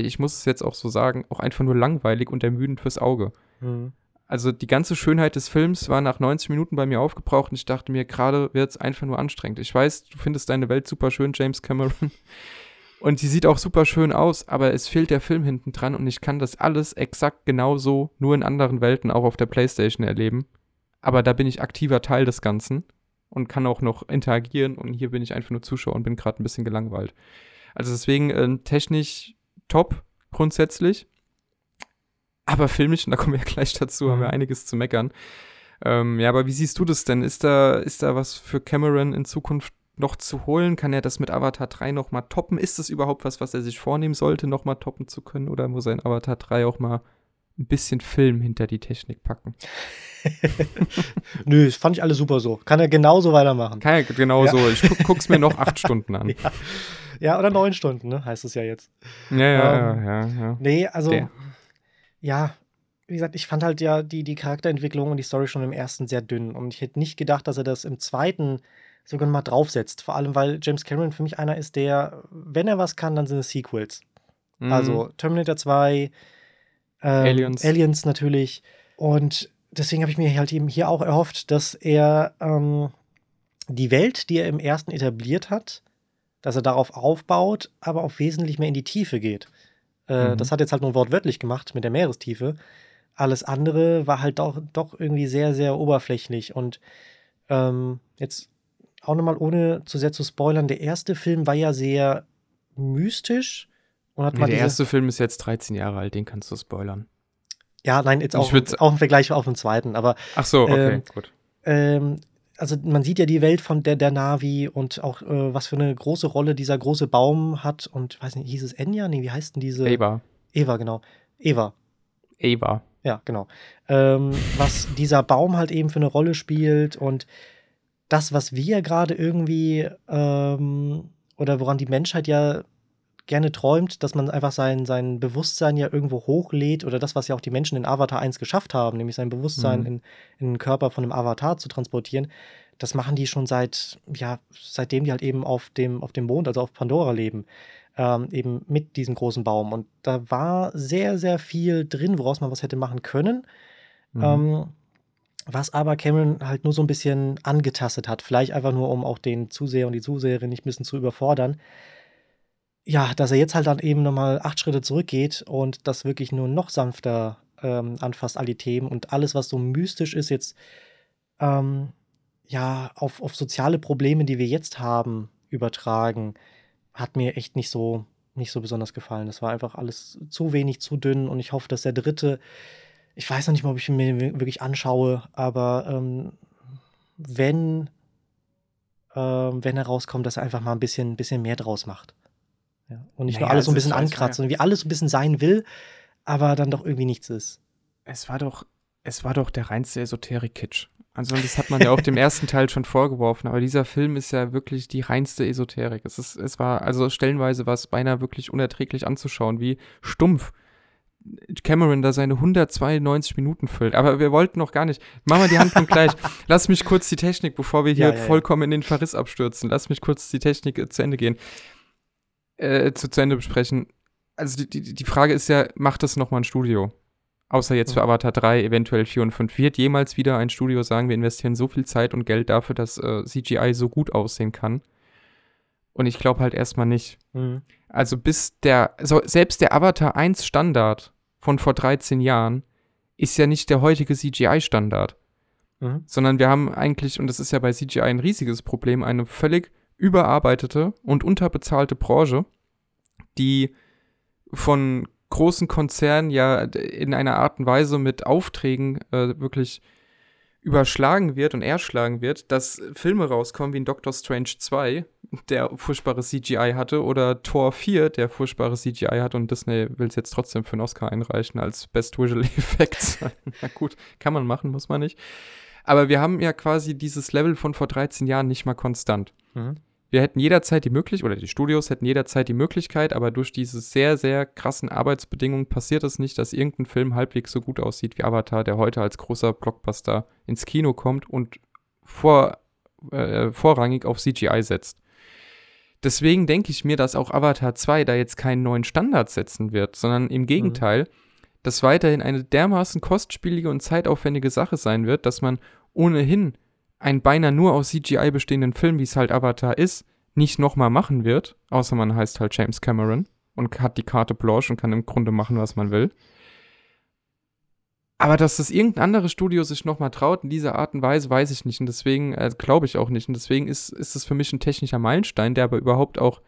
ich muss es jetzt auch so sagen, auch einfach nur langweilig und ermüdend fürs Auge. Mhm. Also die ganze Schönheit des Films war nach 90 Minuten bei mir aufgebraucht und ich dachte mir, gerade wird es einfach nur anstrengend. Ich weiß, du findest deine Welt super schön, James Cameron. Und sie sieht auch super schön aus, aber es fehlt der Film hinten dran und ich kann das alles exakt genauso nur in anderen Welten auch auf der Playstation erleben. Aber da bin ich aktiver Teil des Ganzen und kann auch noch interagieren und hier bin ich einfach nur Zuschauer und bin gerade ein bisschen gelangweilt. Also deswegen äh, technisch top, grundsätzlich. Aber filmisch, und da kommen wir ja gleich dazu, haben wir mhm. einiges zu meckern. Ähm, ja, aber wie siehst du das denn? Ist da, ist da was für Cameron in Zukunft noch zu holen? Kann er das mit Avatar 3 noch mal toppen? Ist das überhaupt was, was er sich vornehmen sollte, noch mal toppen zu können? Oder muss er in Avatar 3 auch mal ein bisschen Film hinter die Technik packen? Nö, das fand ich alles super so. Kann er genauso weitermachen. Kann er genauso. Ja. Ich guck, guck's mir noch acht Stunden an. Ja. Ja, oder neun Stunden, ne? Heißt es ja jetzt. Ja, ja, ähm, ja, ja, Nee, also, Der. ja, wie gesagt, ich fand halt ja die, die Charakterentwicklung und die Story schon im ersten sehr dünn. Und ich hätte nicht gedacht, dass er das im zweiten sogar mal draufsetzt. Vor allem, weil James Cameron für mich einer ist, der, wenn er was kann, dann sind es Sequels. Mhm. Also Terminator 2, ähm, Aliens. Aliens natürlich. Und deswegen habe ich mir halt eben hier auch erhofft, dass er ähm, die Welt, die er im ersten etabliert hat, dass er darauf aufbaut, aber auch wesentlich mehr in die Tiefe geht. Äh, mhm. Das hat jetzt halt nur wortwörtlich gemacht mit der Meerestiefe. Alles andere war halt doch, doch irgendwie sehr, sehr oberflächlich. Und ähm, jetzt auch nochmal ohne zu sehr zu spoilern, der erste Film war ja sehr mystisch. Und hat nee, der erste Film ist jetzt 13 Jahre alt, den kannst du spoilern. Ja, nein, jetzt auch, auch im Vergleich auf den zweiten, aber. Ach so, okay, ähm, gut. Ähm, also man sieht ja die Welt von der, der Navi und auch äh, was für eine große Rolle dieser große Baum hat und weiß nicht, hieß es Enya? Nee, wie heißt denn diese? Eva. Eva, genau. Eva. Eva. Ja, genau. Ähm, was dieser Baum halt eben für eine Rolle spielt und das, was wir gerade irgendwie ähm, oder woran die Menschheit ja gerne träumt, dass man einfach sein, sein Bewusstsein ja irgendwo hochlädt oder das, was ja auch die Menschen in Avatar 1 geschafft haben, nämlich sein Bewusstsein mhm. in, in den Körper von einem Avatar zu transportieren, das machen die schon seit, ja, seitdem die halt eben auf dem, auf dem Mond, also auf Pandora leben, ähm, eben mit diesem großen Baum. Und da war sehr, sehr viel drin, woraus man was hätte machen können. Mhm. Ähm, was aber Cameron halt nur so ein bisschen angetastet hat. Vielleicht einfach nur, um auch den Zuseher und die Zuseherin nicht ein bisschen zu überfordern ja, dass er jetzt halt dann eben nochmal acht Schritte zurückgeht und das wirklich nur noch sanfter ähm, anfasst, all die Themen und alles, was so mystisch ist, jetzt ähm, ja auf, auf soziale Probleme, die wir jetzt haben, übertragen, hat mir echt nicht so, nicht so besonders gefallen. Das war einfach alles zu wenig, zu dünn und ich hoffe, dass der dritte, ich weiß noch nicht mal, ob ich ihn mir wirklich anschaue, aber ähm, wenn, ähm, wenn er rauskommt, dass er einfach mal ein bisschen, bisschen mehr draus macht. Ja. Und nicht naja, nur alles so ein bisschen ankratzt, sondern wie alles so ein bisschen sein will, aber dann doch irgendwie nichts ist. Es war doch, es war doch der reinste Esoterik-Kitsch. Also das hat man ja auch dem ersten Teil schon vorgeworfen, aber dieser Film ist ja wirklich die reinste Esoterik. Es, ist, es war, also stellenweise war es beinahe wirklich unerträglich anzuschauen, wie stumpf Cameron da seine 192 Minuten füllt. Aber wir wollten noch gar nicht. Machen wir die Handlung gleich. Lass mich kurz die Technik, bevor wir hier ja, ja, vollkommen in den Verriss abstürzen. Lass mich kurz die Technik äh, zu Ende gehen äh, zu, zu Ende besprechen. Also die, die, die Frage ist ja, macht das nochmal ein Studio? Außer jetzt für Avatar 3, eventuell 4 und 5. Wird jemals wieder ein Studio sagen, wir investieren so viel Zeit und Geld dafür, dass äh, CGI so gut aussehen kann? Und ich glaube halt erstmal nicht. Mhm. Also bis der, also selbst der Avatar 1 Standard von vor 13 Jahren ist ja nicht der heutige CGI-Standard. Mhm. Sondern wir haben eigentlich, und das ist ja bei CGI ein riesiges Problem, eine völlig überarbeitete und unterbezahlte Branche, die von großen Konzernen ja in einer Art und Weise mit Aufträgen äh, wirklich überschlagen wird und erschlagen wird, dass Filme rauskommen wie in Doctor Strange 2, der furchtbare CGI hatte, oder Thor 4, der furchtbare CGI hat und Disney will es jetzt trotzdem für einen Oscar einreichen als Best Visual Effects. Na gut, kann man machen, muss man nicht. Aber wir haben ja quasi dieses Level von vor 13 Jahren nicht mal konstant. Mhm. Wir hätten jederzeit die Möglichkeit, oder die Studios hätten jederzeit die Möglichkeit, aber durch diese sehr, sehr krassen Arbeitsbedingungen passiert es nicht, dass irgendein Film halbwegs so gut aussieht wie Avatar, der heute als großer Blockbuster ins Kino kommt und vor, äh, vorrangig auf CGI setzt. Deswegen denke ich mir, dass auch Avatar 2 da jetzt keinen neuen Standard setzen wird, sondern im Gegenteil, mhm. Dass weiterhin eine dermaßen kostspielige und zeitaufwendige Sache sein wird, dass man ohnehin einen beinahe nur aus CGI bestehenden Film, wie es halt Avatar ist, nicht nochmal machen wird, außer man heißt halt James Cameron und hat die Karte Blanche und kann im Grunde machen, was man will. Aber dass das irgendein anderes Studio sich nochmal traut in dieser Art und Weise, weiß ich nicht. Und deswegen äh, glaube ich auch nicht. Und deswegen ist, ist es für mich ein technischer Meilenstein, der aber überhaupt auch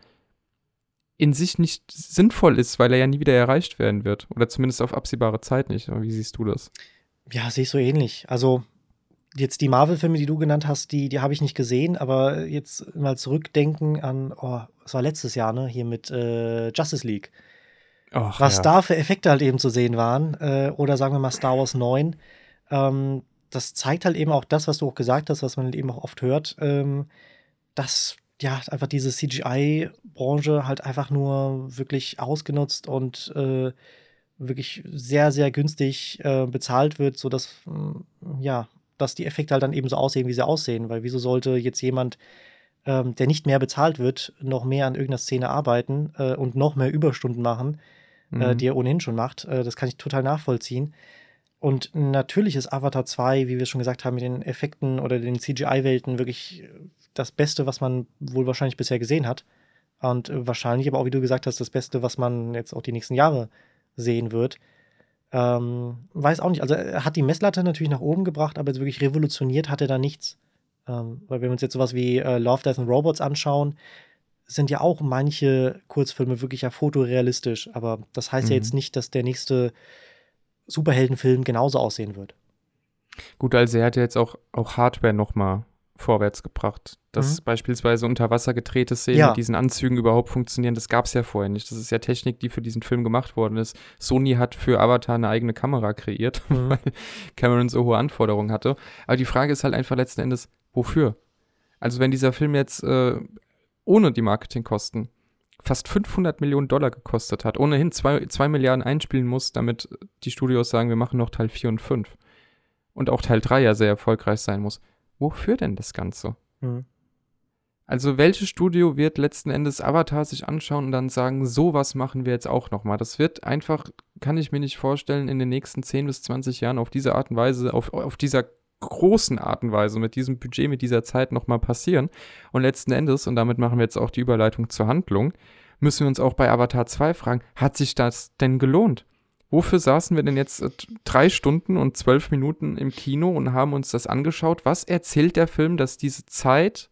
in sich nicht sinnvoll ist, weil er ja nie wieder erreicht werden wird. Oder zumindest auf absehbare Zeit nicht. Wie siehst du das? Ja, sehe ich so ähnlich. Also jetzt die Marvel-Filme, die du genannt hast, die, die habe ich nicht gesehen, aber jetzt mal zurückdenken an, oh, das war letztes Jahr, ne, hier mit äh, Justice League. Och, Was ja. da für Effekte halt eben zu sehen waren, äh, oder sagen wir mal Star Wars 9, ähm, das zeigt halt eben auch das, was du auch gesagt hast, was man halt eben auch oft hört, ähm, dass ja einfach diese CGI-Branche halt einfach nur wirklich ausgenutzt und äh, wirklich sehr, sehr günstig äh, bezahlt wird, sodass mm, ja dass die Effekte halt dann eben so aussehen, wie sie aussehen. Weil wieso sollte jetzt jemand, ähm, der nicht mehr bezahlt wird, noch mehr an irgendeiner Szene arbeiten äh, und noch mehr Überstunden machen, äh, mhm. äh, die er ohnehin schon macht? Äh, das kann ich total nachvollziehen. Und natürlich ist Avatar 2, wie wir schon gesagt haben, mit den Effekten oder den CGI-Welten wirklich das Beste, was man wohl wahrscheinlich bisher gesehen hat. Und wahrscheinlich aber auch, wie du gesagt hast, das Beste, was man jetzt auch die nächsten Jahre sehen wird. Ähm, weiß auch nicht. Also er hat die Messlatte natürlich nach oben gebracht, aber wirklich revolutioniert hat er da nichts. Ähm, weil wenn wir uns jetzt sowas wie äh, Love, Death and Robots anschauen, sind ja auch manche Kurzfilme wirklich ja fotorealistisch. Aber das heißt mhm. ja jetzt nicht, dass der nächste Superheldenfilm genauso aussehen wird. Gut, also er hat ja jetzt auch, auch Hardware noch mal vorwärts gebracht. Dass mhm. beispielsweise unter Wasser gedrehte Szenen ja. mit diesen Anzügen überhaupt funktionieren, das gab es ja vorher nicht. Das ist ja Technik, die für diesen Film gemacht worden ist. Sony hat für Avatar eine eigene Kamera kreiert, mhm. weil Cameron so hohe Anforderungen hatte. Aber die Frage ist halt einfach letzten Endes, wofür? Also wenn dieser Film jetzt äh, ohne die Marketingkosten fast 500 Millionen Dollar gekostet hat, ohnehin 2 Milliarden einspielen muss, damit die Studios sagen, wir machen noch Teil 4 und 5. Und auch Teil 3 ja sehr erfolgreich sein muss. Wofür denn das Ganze? Mhm. Also welches Studio wird letzten Endes Avatar sich anschauen und dann sagen, sowas machen wir jetzt auch nochmal? Das wird einfach, kann ich mir nicht vorstellen, in den nächsten 10 bis 20 Jahren auf diese Art und Weise, auf, auf dieser großen Art und Weise, mit diesem Budget, mit dieser Zeit nochmal passieren. Und letzten Endes, und damit machen wir jetzt auch die Überleitung zur Handlung, müssen wir uns auch bei Avatar 2 fragen, hat sich das denn gelohnt? Wofür saßen wir denn jetzt äh, drei Stunden und zwölf Minuten im Kino und haben uns das angeschaut? Was erzählt der Film, dass diese Zeit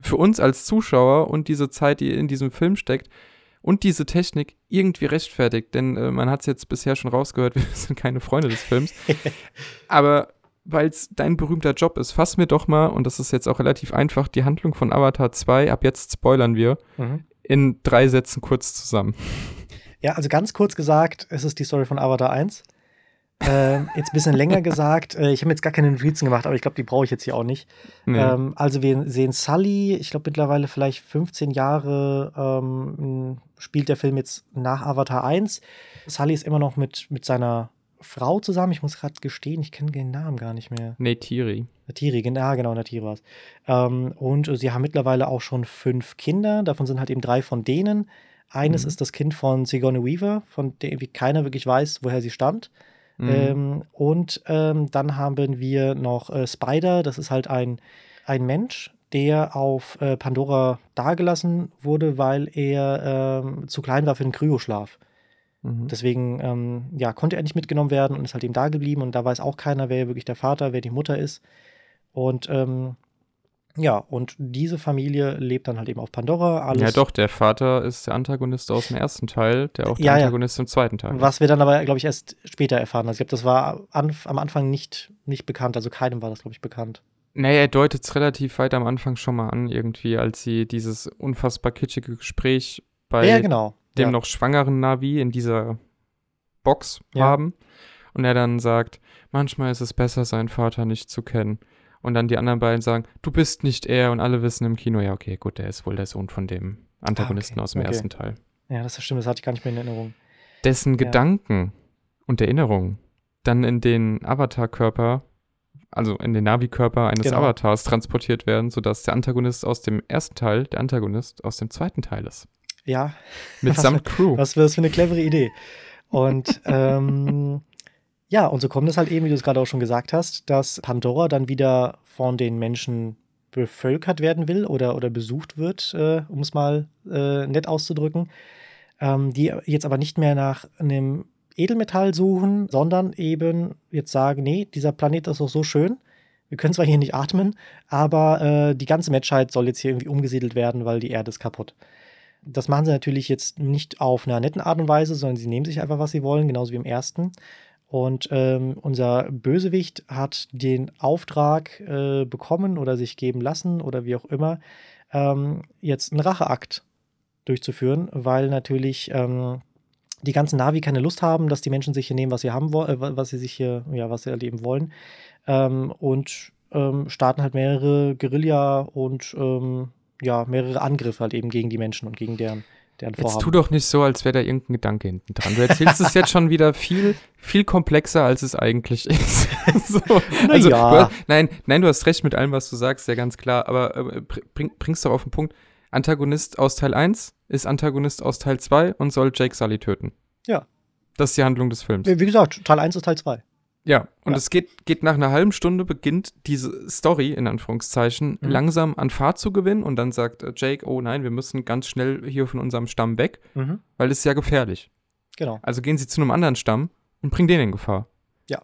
für uns als Zuschauer und diese Zeit, die in diesem Film steckt, und diese Technik irgendwie rechtfertigt? Denn äh, man hat es jetzt bisher schon rausgehört, wir sind keine Freunde des Films. Aber weil es dein berühmter Job ist, fass mir doch mal, und das ist jetzt auch relativ einfach, die Handlung von Avatar 2, ab jetzt spoilern wir, mhm. in drei Sätzen kurz zusammen. Ja, also ganz kurz gesagt, es ist die Story von Avatar 1. Äh, jetzt ein bisschen länger gesagt, äh, ich habe jetzt gar keine Notizen gemacht, aber ich glaube, die brauche ich jetzt hier auch nicht. Nee. Ähm, also wir sehen Sully, ich glaube mittlerweile vielleicht 15 Jahre ähm, spielt der Film jetzt nach Avatar 1. Sully ist immer noch mit, mit seiner Frau zusammen. Ich muss gerade gestehen, ich kenne den Namen gar nicht mehr. Neytiri. Neytiri, genau, genau, Neytiri war es. Ähm, und sie haben mittlerweile auch schon fünf Kinder. Davon sind halt eben drei von denen. Eines mhm. ist das Kind von Sigourney Weaver, von der irgendwie keiner wirklich weiß, woher sie stammt. Mhm. Ähm, und ähm, dann haben wir noch äh, Spider, das ist halt ein, ein Mensch, der auf äh, Pandora dagelassen wurde, weil er ähm, zu klein war für den Kryoschlaf. Mhm. Deswegen ähm, ja, konnte er nicht mitgenommen werden und ist halt eben da geblieben. Und da weiß auch keiner, wer wirklich der Vater, wer die Mutter ist. Und ähm, ja, und diese Familie lebt dann halt eben auf Pandora. Alles ja, doch, der Vater ist der Antagonist aus dem ersten Teil, der auch der ja, Antagonist ja. im zweiten Teil. Was wir dann aber, glaube ich, erst später erfahren. Also ich glaube, das war am Anfang nicht, nicht bekannt. Also keinem war das, glaube ich, bekannt. Naja, er deutet es relativ weit am Anfang schon mal an, irgendwie, als sie dieses unfassbar kitschige Gespräch bei ja, genau. dem noch schwangeren Navi in dieser Box haben. Und er dann sagt, manchmal ist es besser, seinen Vater nicht zu kennen und dann die anderen beiden sagen, du bist nicht er und alle wissen im Kino, ja, okay, gut, der ist wohl der Sohn von dem Antagonisten ah, okay. aus dem okay. ersten Teil. Ja, das stimmt, das hatte ich gar nicht mehr in Erinnerung. Dessen ja. Gedanken und Erinnerungen dann in den Avatar-Körper, also in den Navi-Körper eines genau. Avatars transportiert werden, sodass der Antagonist aus dem ersten Teil der Antagonist aus dem zweiten Teil ist. Ja. Mitsamt Crew. Was wäre das für eine clevere Idee? Und ähm, ja, und so kommt es halt eben, wie du es gerade auch schon gesagt hast, dass Pandora dann wieder von den Menschen bevölkert werden will oder, oder besucht wird, äh, um es mal äh, nett auszudrücken, ähm, die jetzt aber nicht mehr nach einem Edelmetall suchen, sondern eben jetzt sagen, nee, dieser Planet ist doch so schön, wir können zwar hier nicht atmen, aber äh, die ganze Menschheit soll jetzt hier irgendwie umgesiedelt werden, weil die Erde ist kaputt. Das machen sie natürlich jetzt nicht auf einer netten Art und Weise, sondern sie nehmen sich einfach, was sie wollen, genauso wie im ersten. Und ähm, unser Bösewicht hat den Auftrag äh, bekommen oder sich geben lassen oder wie auch immer, ähm, jetzt einen Racheakt durchzuführen, weil natürlich ähm, die ganzen Navi keine Lust haben, dass die Menschen sich hier nehmen, was sie haben wollen, äh, was sie sich hier, ja, was sie erleben wollen. Ähm, und ähm, starten halt mehrere Guerilla und ähm, ja, mehrere Angriffe halt eben gegen die Menschen und gegen deren deren Vorhaben. Jetzt tu doch nicht so, als wäre da irgendein Gedanke hinten dran. Du erzählst es jetzt schon wieder viel, viel komplexer, als es eigentlich ist. so. also, ja. hast, nein, nein, du hast recht mit allem, was du sagst, ja ganz klar, aber äh, bring, bringst doch auf den Punkt. Antagonist aus Teil 1 ist Antagonist aus Teil 2 und soll Jake Sully töten. Ja. Das ist die Handlung des Films. Wie gesagt, Teil 1 ist Teil 2. Ja, und ja. es geht, geht nach einer halben Stunde beginnt diese Story, in Anführungszeichen, mhm. langsam an Fahrt zu gewinnen und dann sagt äh, Jake, oh nein, wir müssen ganz schnell hier von unserem Stamm weg, mhm. weil es ist ja gefährlich. Genau. Also gehen sie zu einem anderen Stamm und bringen den in Gefahr. Ja.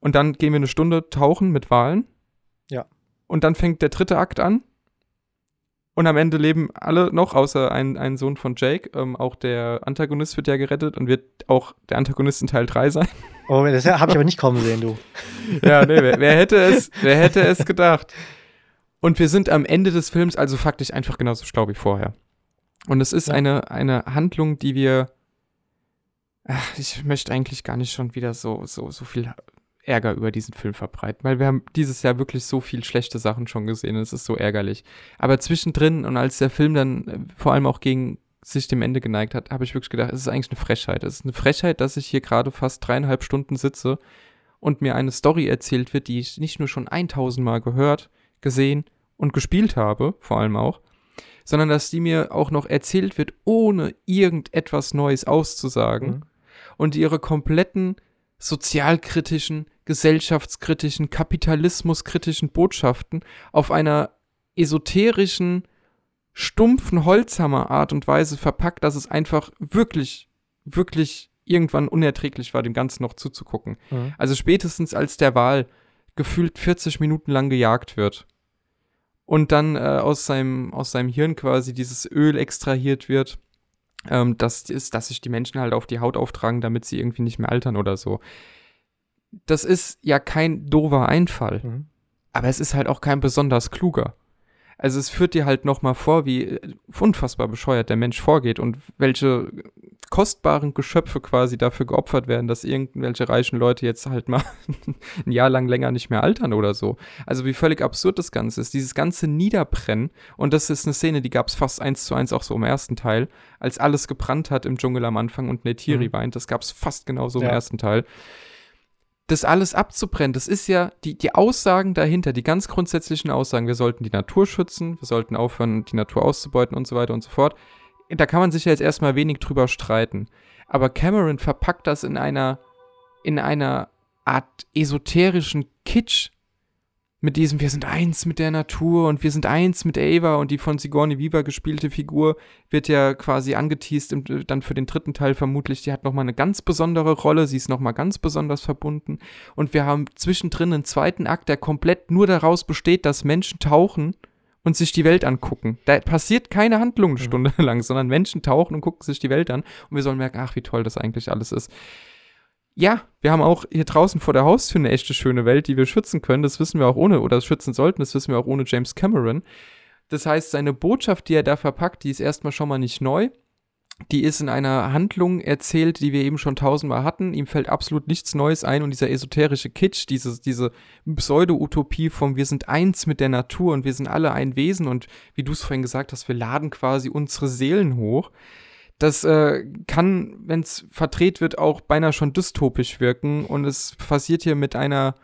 Und dann gehen wir eine Stunde tauchen mit Wahlen. Ja. Und dann fängt der dritte Akt an und am Ende leben alle noch, außer ein, ein Sohn von Jake. Ähm, auch der Antagonist wird ja gerettet und wird auch der Antagonist in Teil 3 sein. Oh, das habe ich aber nicht kommen sehen, du. ja, nee, wer, wer, hätte es, wer hätte es gedacht? Und wir sind am Ende des Films also faktisch einfach genauso schlau wie vorher. Und es ist ja. eine, eine Handlung, die wir. Ach, ich möchte eigentlich gar nicht schon wieder so, so, so viel Ärger über diesen Film verbreiten, weil wir haben dieses Jahr wirklich so viel schlechte Sachen schon gesehen es ist so ärgerlich. Aber zwischendrin und als der Film dann äh, vor allem auch gegen sich dem Ende geneigt hat, habe ich wirklich gedacht, es ist eigentlich eine Frechheit. Es ist eine Frechheit, dass ich hier gerade fast dreieinhalb Stunden sitze und mir eine Story erzählt wird, die ich nicht nur schon 1000 Mal gehört, gesehen und gespielt habe, vor allem auch, sondern dass die mir auch noch erzählt wird, ohne irgendetwas Neues auszusagen mhm. und ihre kompletten sozialkritischen, gesellschaftskritischen, kapitalismuskritischen Botschaften auf einer esoterischen, stumpfen Holzhammer Art und Weise verpackt, dass es einfach wirklich, wirklich irgendwann unerträglich war, dem Ganzen noch zuzugucken. Mhm. Also spätestens als der Wahl gefühlt 40 Minuten lang gejagt wird und dann äh, aus, seinem, aus seinem Hirn quasi dieses Öl extrahiert wird, ähm, das ist, dass sich die Menschen halt auf die Haut auftragen, damit sie irgendwie nicht mehr altern oder so. Das ist ja kein dover Einfall, mhm. aber es ist halt auch kein besonders kluger. Also es führt dir halt nochmal vor, wie äh, unfassbar bescheuert der Mensch vorgeht und welche kostbaren Geschöpfe quasi dafür geopfert werden, dass irgendwelche reichen Leute jetzt halt mal ein Jahr lang länger nicht mehr altern oder so. Also wie völlig absurd das Ganze ist. Dieses ganze Niederbrennen, und das ist eine Szene, die gab es fast eins zu eins auch so im ersten Teil, als alles gebrannt hat im Dschungel am Anfang und Neytiri mhm. weint, das gab es fast genauso ja. im ersten Teil das alles abzubrennen, das ist ja die, die Aussagen dahinter, die ganz grundsätzlichen Aussagen, wir sollten die Natur schützen, wir sollten aufhören, die Natur auszubeuten und so weiter und so fort. Da kann man sich ja jetzt erstmal wenig drüber streiten. Aber Cameron verpackt das in einer, in einer Art esoterischen Kitsch, mit diesem Wir sind eins mit der Natur und wir sind eins mit Ava und die von Sigourney Weaver gespielte Figur wird ja quasi angeteased und dann für den dritten Teil vermutlich, die hat nochmal eine ganz besondere Rolle, sie ist nochmal ganz besonders verbunden. Und wir haben zwischendrin einen zweiten Akt, der komplett nur daraus besteht, dass Menschen tauchen und sich die Welt angucken. Da passiert keine Handlung eine Stunde lang, sondern Menschen tauchen und gucken sich die Welt an und wir sollen merken, ach, wie toll das eigentlich alles ist ja, wir haben auch hier draußen vor der Haustür eine echte schöne Welt, die wir schützen können. Das wissen wir auch ohne, oder schützen sollten, das wissen wir auch ohne James Cameron. Das heißt, seine Botschaft, die er da verpackt, die ist erstmal schon mal nicht neu. Die ist in einer Handlung erzählt, die wir eben schon tausendmal hatten. Ihm fällt absolut nichts Neues ein und dieser esoterische Kitsch, diese, diese Pseudo-Utopie vom Wir sind eins mit der Natur und wir sind alle ein Wesen und wie du es vorhin gesagt hast, wir laden quasi unsere Seelen hoch das äh, kann, wenn es verdreht wird, auch beinahe schon dystopisch wirken. Und es passiert hier mit einer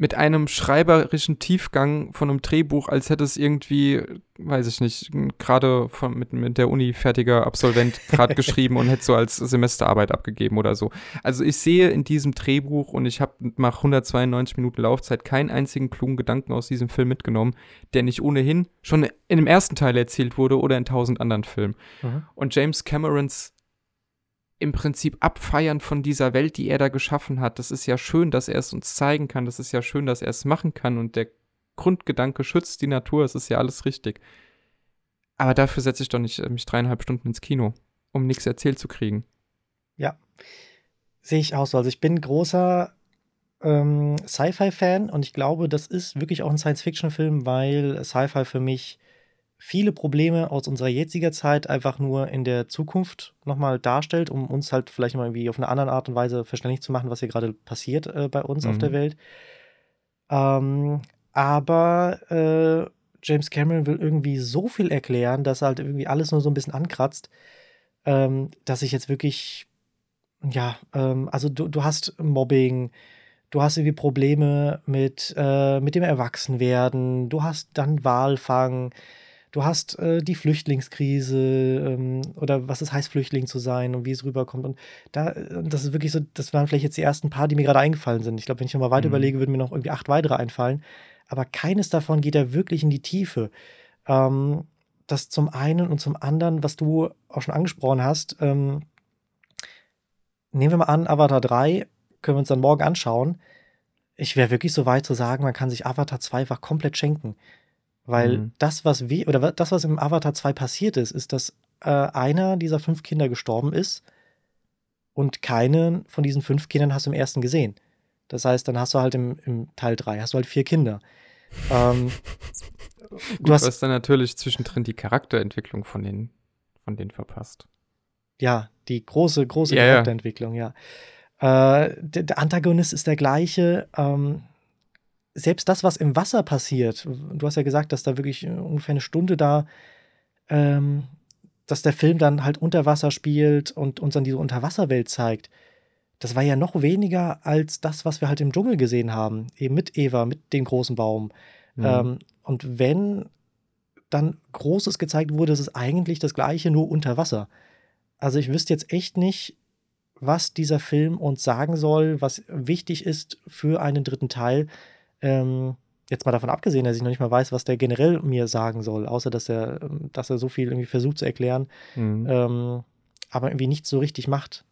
mit einem schreiberischen Tiefgang von einem Drehbuch, als hätte es irgendwie, weiß ich nicht, gerade mit, mit der Uni fertiger Absolvent gerade geschrieben und hätte so als Semesterarbeit abgegeben oder so. Also ich sehe in diesem Drehbuch und ich habe nach 192 Minuten Laufzeit keinen einzigen klugen Gedanken aus diesem Film mitgenommen, der nicht ohnehin schon in dem ersten Teil erzählt wurde oder in tausend anderen Filmen. Mhm. Und James Camerons im Prinzip abfeiern von dieser Welt, die er da geschaffen hat. Das ist ja schön, dass er es uns zeigen kann. Das ist ja schön, dass er es machen kann. Und der Grundgedanke schützt die Natur. Es ist ja alles richtig. Aber dafür setze ich doch nicht äh, mich dreieinhalb Stunden ins Kino, um nichts erzählt zu kriegen. Ja, sehe ich auch so. Also ich bin großer ähm, Sci-Fi-Fan und ich glaube, das ist wirklich auch ein Science-Fiction-Film, weil Sci-Fi für mich viele Probleme aus unserer jetziger Zeit einfach nur in der Zukunft nochmal darstellt, um uns halt vielleicht mal irgendwie auf eine andere Art und Weise verständlich zu machen, was hier gerade passiert äh, bei uns mhm. auf der mhm. Welt. Ähm, aber äh, James Cameron will irgendwie so viel erklären, dass er halt irgendwie alles nur so ein bisschen ankratzt, ähm, dass ich jetzt wirklich, ja, ähm, also du, du hast Mobbing, du hast irgendwie Probleme mit, äh, mit dem Erwachsenwerden, du hast dann Walfang, Du hast äh, die Flüchtlingskrise ähm, oder was es heißt, Flüchtling zu sein und wie es rüberkommt. Und da, äh, das ist wirklich so, das waren vielleicht jetzt die ersten paar, die mir gerade eingefallen sind. Ich glaube, wenn ich nochmal weiter mhm. überlege, würden mir noch irgendwie acht weitere einfallen. Aber keines davon geht ja wirklich in die Tiefe. Ähm, das zum einen und zum anderen, was du auch schon angesprochen hast, ähm, nehmen wir mal an, Avatar 3 können wir uns dann morgen anschauen. Ich wäre wirklich so weit zu sagen, man kann sich Avatar 2 einfach komplett schenken. Weil mhm. das, was wir, oder das, was im Avatar 2 passiert ist, ist, dass äh, einer dieser fünf Kinder gestorben ist und keinen von diesen fünf Kindern hast du im ersten gesehen. Das heißt, dann hast du halt im, im Teil 3 hast du halt vier Kinder. ähm, Gut, du hast, hast dann natürlich zwischendrin die Charakterentwicklung von den, von denen verpasst. Ja, die große, große ja, Charakterentwicklung, ja. ja. Äh, der, der, Antagonist ist der gleiche. Ähm, selbst das, was im Wasser passiert, du hast ja gesagt, dass da wirklich ungefähr eine Stunde da ähm, dass der Film dann halt unter Wasser spielt und uns dann diese Unterwasserwelt zeigt, das war ja noch weniger als das, was wir halt im Dschungel gesehen haben. Eben mit Eva, mit dem großen Baum. Mhm. Ähm, und wenn dann Großes gezeigt wurde, ist es eigentlich das Gleiche, nur unter Wasser. Also ich wüsste jetzt echt nicht, was dieser Film uns sagen soll, was wichtig ist für einen dritten Teil. Ähm, jetzt mal davon abgesehen, dass ich noch nicht mal weiß, was der generell mir sagen soll, außer dass er, ähm, dass er so viel irgendwie versucht zu erklären, mhm. ähm, aber irgendwie nichts so richtig macht.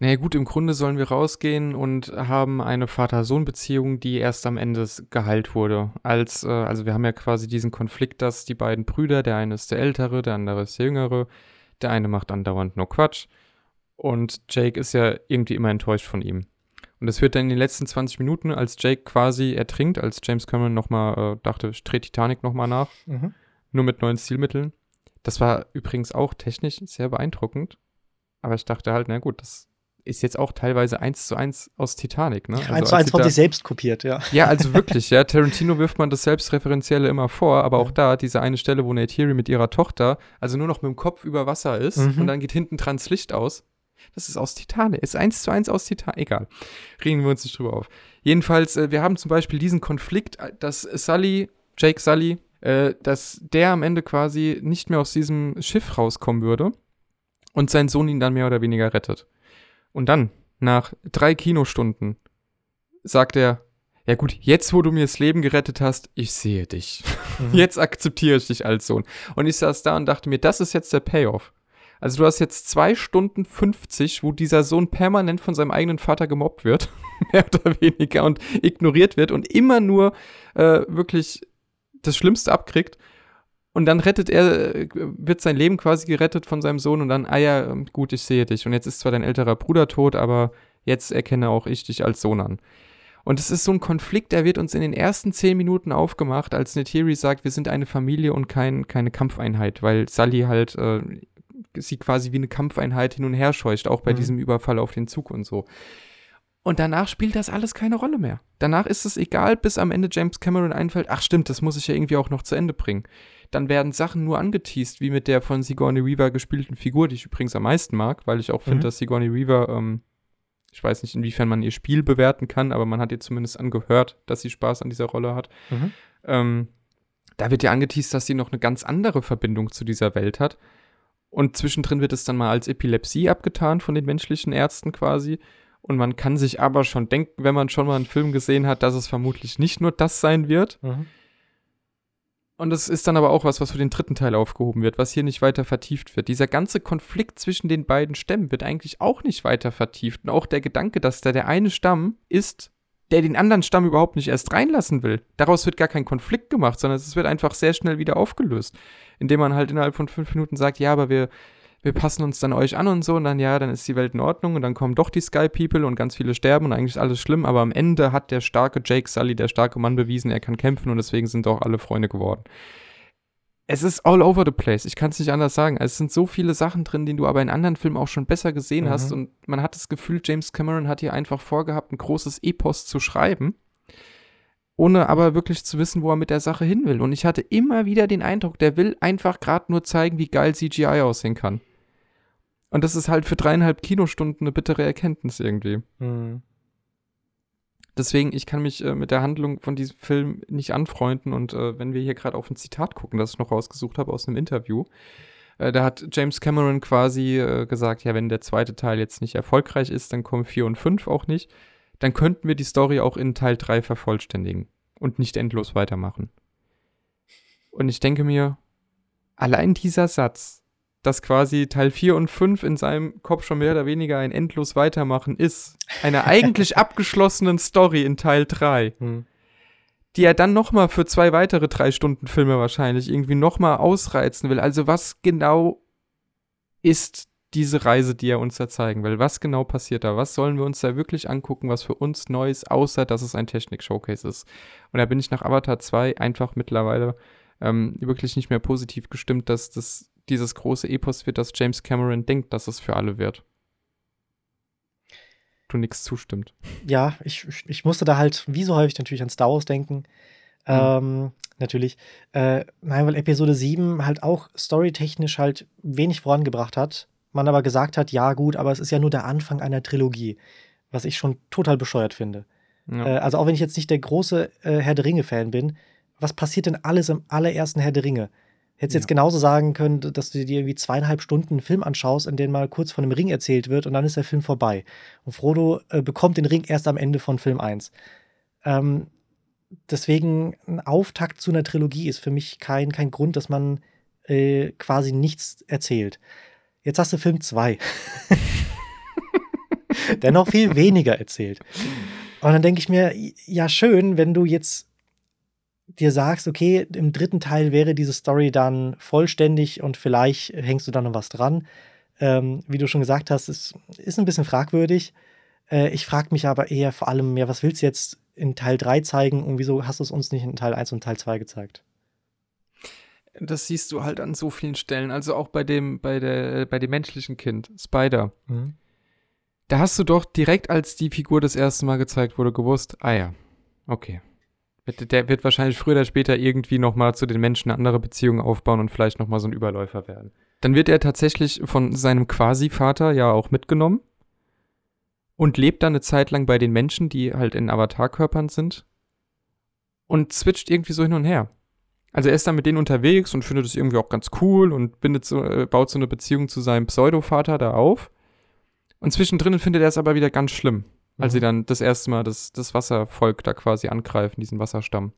Naja gut, im Grunde sollen wir rausgehen und haben eine Vater-Sohn-Beziehung, die erst am Ende geheilt wurde. Als, äh, also wir haben ja quasi diesen Konflikt, dass die beiden Brüder, der eine ist der Ältere, der andere ist der Jüngere, der eine macht andauernd nur Quatsch und Jake ist ja irgendwie immer enttäuscht von ihm. Und das wird dann in den letzten 20 Minuten, als Jake quasi ertrinkt, als James Cameron nochmal äh, dachte, ich drehe Titanic nochmal nach, mhm. nur mit neuen Stilmitteln. Das war übrigens auch technisch sehr beeindruckend. Aber ich dachte halt, na gut, das ist jetzt auch teilweise eins zu eins aus Titanic, ne? Also eins zu eins von sich selbst kopiert, ja. Ja, also wirklich, ja. Tarantino wirft man das Selbstreferenzielle immer vor, aber auch da, diese eine Stelle, wo Nate mit ihrer Tochter, also nur noch mit dem Kopf über Wasser ist mhm. und dann geht hinten dran das Licht aus. Das ist aus Titanic. Ist eins zu eins aus Titanic. Egal. Regen wir uns nicht drüber auf. Jedenfalls, äh, wir haben zum Beispiel diesen Konflikt, äh, dass Sully, Jake Sully, äh, dass der am Ende quasi nicht mehr aus diesem Schiff rauskommen würde und sein Sohn ihn dann mehr oder weniger rettet. Und dann, nach drei Kinostunden, sagt er, ja gut, jetzt wo du mir das Leben gerettet hast, ich sehe dich. Mhm. Jetzt akzeptiere ich dich als Sohn. Und ich saß da und dachte mir, das ist jetzt der Payoff. Also du hast jetzt zwei Stunden 50, wo dieser Sohn permanent von seinem eigenen Vater gemobbt wird, mehr oder weniger, und ignoriert wird und immer nur äh, wirklich das Schlimmste abkriegt. Und dann rettet er, äh, wird sein Leben quasi gerettet von seinem Sohn und dann, ah ja, ähm, gut, ich sehe dich. Und jetzt ist zwar dein älterer Bruder tot, aber jetzt erkenne auch ich dich als Sohn an. Und es ist so ein Konflikt, der wird uns in den ersten zehn Minuten aufgemacht, als Netiri sagt, wir sind eine Familie und kein, keine Kampfeinheit, weil Sally halt äh, sie quasi wie eine Kampfeinheit hin und her scheucht, auch bei mhm. diesem Überfall auf den Zug und so. Und danach spielt das alles keine Rolle mehr. Danach ist es egal, bis am Ende James Cameron einfällt, ach stimmt, das muss ich ja irgendwie auch noch zu Ende bringen. Dann werden Sachen nur angeteased, wie mit der von Sigourney Weaver gespielten Figur, die ich übrigens am meisten mag, weil ich auch finde, mhm. dass Sigourney Weaver, ähm, ich weiß nicht, inwiefern man ihr Spiel bewerten kann, aber man hat ihr zumindest angehört, dass sie Spaß an dieser Rolle hat. Mhm. Ähm, da wird ja angeteased, dass sie noch eine ganz andere Verbindung zu dieser Welt hat. Und zwischendrin wird es dann mal als Epilepsie abgetan von den menschlichen Ärzten quasi. Und man kann sich aber schon denken, wenn man schon mal einen Film gesehen hat, dass es vermutlich nicht nur das sein wird. Mhm. Und es ist dann aber auch was, was für den dritten Teil aufgehoben wird, was hier nicht weiter vertieft wird. Dieser ganze Konflikt zwischen den beiden Stämmen wird eigentlich auch nicht weiter vertieft. Und auch der Gedanke, dass da der eine Stamm ist, der den anderen Stamm überhaupt nicht erst reinlassen will. Daraus wird gar kein Konflikt gemacht, sondern es wird einfach sehr schnell wieder aufgelöst. Indem man halt innerhalb von fünf Minuten sagt, ja, aber wir wir passen uns dann euch an und so und dann ja, dann ist die Welt in Ordnung und dann kommen doch die Sky People und ganz viele sterben und eigentlich ist alles schlimm, aber am Ende hat der starke Jake Sully, der starke Mann bewiesen, er kann kämpfen und deswegen sind auch alle Freunde geworden. Es ist all over the place, ich kann es nicht anders sagen. Es sind so viele Sachen drin, die du aber in anderen Filmen auch schon besser gesehen mhm. hast und man hat das Gefühl, James Cameron hat hier einfach vorgehabt, ein großes Epos zu schreiben ohne aber wirklich zu wissen, wo er mit der Sache hin will. Und ich hatte immer wieder den Eindruck, der will einfach gerade nur zeigen, wie geil CGI aussehen kann. Und das ist halt für dreieinhalb Kinostunden eine bittere Erkenntnis irgendwie. Mhm. Deswegen, ich kann mich äh, mit der Handlung von diesem Film nicht anfreunden. Und äh, wenn wir hier gerade auf ein Zitat gucken, das ich noch rausgesucht habe aus einem Interview, äh, da hat James Cameron quasi äh, gesagt, ja, wenn der zweite Teil jetzt nicht erfolgreich ist, dann kommen vier und fünf auch nicht. Dann könnten wir die Story auch in Teil drei vervollständigen und nicht endlos weitermachen. Und ich denke mir, allein dieser Satz dass quasi Teil 4 und 5 in seinem Kopf schon mehr oder weniger ein endlos Weitermachen ist. Einer eigentlich abgeschlossenen Story in Teil 3. Hm. Die er dann nochmal für zwei weitere drei Stunden Filme wahrscheinlich irgendwie nochmal ausreizen will. Also was genau ist diese Reise, die er uns da zeigen will? Was genau passiert da? Was sollen wir uns da wirklich angucken, was für uns neu ist, außer dass es ein Technik-Showcase ist? Und da bin ich nach Avatar 2 einfach mittlerweile ähm, wirklich nicht mehr positiv gestimmt, dass das dieses große Epos wird, das James Cameron denkt, dass es für alle wird. Du nichts zustimmt. Ja, ich, ich musste da halt, wie so häufig natürlich an Star Wars denken. Ähm, natürlich. Äh, nein, weil Episode 7 halt auch storytechnisch halt wenig vorangebracht hat. Man aber gesagt hat, ja, gut, aber es ist ja nur der Anfang einer Trilogie. Was ich schon total bescheuert finde. Ja. Äh, also, auch wenn ich jetzt nicht der große äh, Herr der Ringe-Fan bin, was passiert denn alles im allerersten Herr der Ringe? Hättest ja. jetzt genauso sagen können, dass du dir irgendwie zweieinhalb Stunden einen Film anschaust, in dem mal kurz von einem Ring erzählt wird und dann ist der Film vorbei. Und Frodo äh, bekommt den Ring erst am Ende von Film 1. Ähm, deswegen ein Auftakt zu einer Trilogie ist für mich kein, kein Grund, dass man äh, quasi nichts erzählt. Jetzt hast du Film 2. der noch viel weniger erzählt. Und dann denke ich mir, ja, schön, wenn du jetzt dir sagst, okay, im dritten Teil wäre diese Story dann vollständig und vielleicht hängst du da noch was dran. Ähm, wie du schon gesagt hast, es ist ein bisschen fragwürdig. Äh, ich frage mich aber eher vor allem mehr, was willst du jetzt in Teil 3 zeigen und wieso hast du es uns nicht in Teil 1 und Teil 2 gezeigt? Das siehst du halt an so vielen Stellen. Also auch bei dem, bei der, bei dem menschlichen Kind, Spider. Mhm. Da hast du doch direkt, als die Figur das erste Mal gezeigt wurde, gewusst, ah ja, okay. Der wird wahrscheinlich früher oder später irgendwie nochmal zu den Menschen eine andere Beziehung aufbauen und vielleicht nochmal so ein Überläufer werden. Dann wird er tatsächlich von seinem Quasi-Vater ja auch mitgenommen und lebt dann eine Zeit lang bei den Menschen, die halt in Avatarkörpern sind und switcht irgendwie so hin und her. Also er ist dann mit denen unterwegs und findet es irgendwie auch ganz cool und bindet so, äh, baut so eine Beziehung zu seinem Pseudo-Vater da auf. Und zwischendrin findet er es aber wieder ganz schlimm als mhm. sie dann das erste Mal das, das Wasservolk da quasi angreifen, diesen Wasserstamm.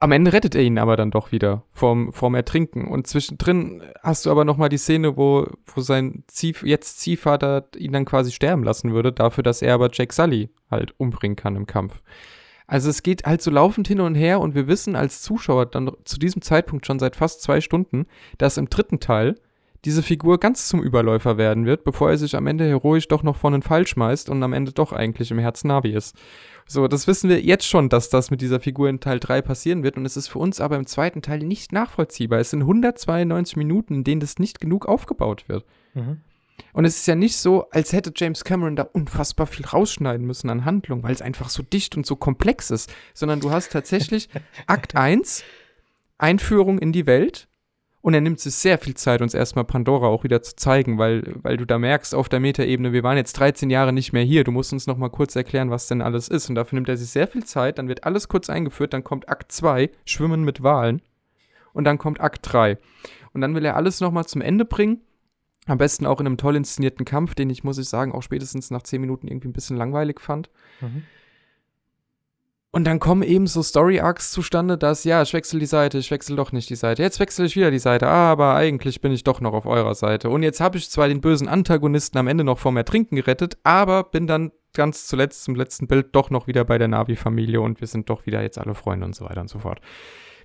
Am Ende rettet er ihn aber dann doch wieder vorm, vorm Ertrinken. Und zwischendrin hast du aber noch mal die Szene, wo, wo sein Zieh, jetzt Ziehvater ihn dann quasi sterben lassen würde, dafür, dass er aber Jack Sully halt umbringen kann im Kampf. Also es geht halt so laufend hin und her und wir wissen als Zuschauer dann zu diesem Zeitpunkt schon seit fast zwei Stunden, dass im dritten Teil diese Figur ganz zum Überläufer werden wird, bevor er sich am Ende heroisch doch noch von einen Fall schmeißt und am Ende doch eigentlich im Herzen Navi ist. So, das wissen wir jetzt schon, dass das mit dieser Figur in Teil 3 passieren wird und es ist für uns aber im zweiten Teil nicht nachvollziehbar. Es sind 192 Minuten, in denen das nicht genug aufgebaut wird. Mhm. Und es ist ja nicht so, als hätte James Cameron da unfassbar viel rausschneiden müssen an Handlung, weil es einfach so dicht und so komplex ist, sondern du hast tatsächlich Akt 1, Einführung in die Welt, und er nimmt sich sehr viel Zeit, uns erstmal Pandora auch wieder zu zeigen, weil, weil du da merkst auf der Metaebene, wir waren jetzt 13 Jahre nicht mehr hier, du musst uns nochmal kurz erklären, was denn alles ist. Und dafür nimmt er sich sehr viel Zeit, dann wird alles kurz eingeführt, dann kommt Akt 2, Schwimmen mit Walen. Und dann kommt Akt 3. Und dann will er alles nochmal zum Ende bringen. Am besten auch in einem toll inszenierten Kampf, den ich, muss ich sagen, auch spätestens nach 10 Minuten irgendwie ein bisschen langweilig fand. Mhm. Und dann kommen eben so Story-Arcs zustande, dass, ja, ich wechsle die Seite, ich wechsle doch nicht die Seite. Jetzt wechsle ich wieder die Seite, aber eigentlich bin ich doch noch auf eurer Seite. Und jetzt habe ich zwar den bösen Antagonisten am Ende noch vom Ertrinken gerettet, aber bin dann ganz zuletzt zum letzten Bild doch noch wieder bei der Navi-Familie und wir sind doch wieder jetzt alle Freunde und so weiter und so fort.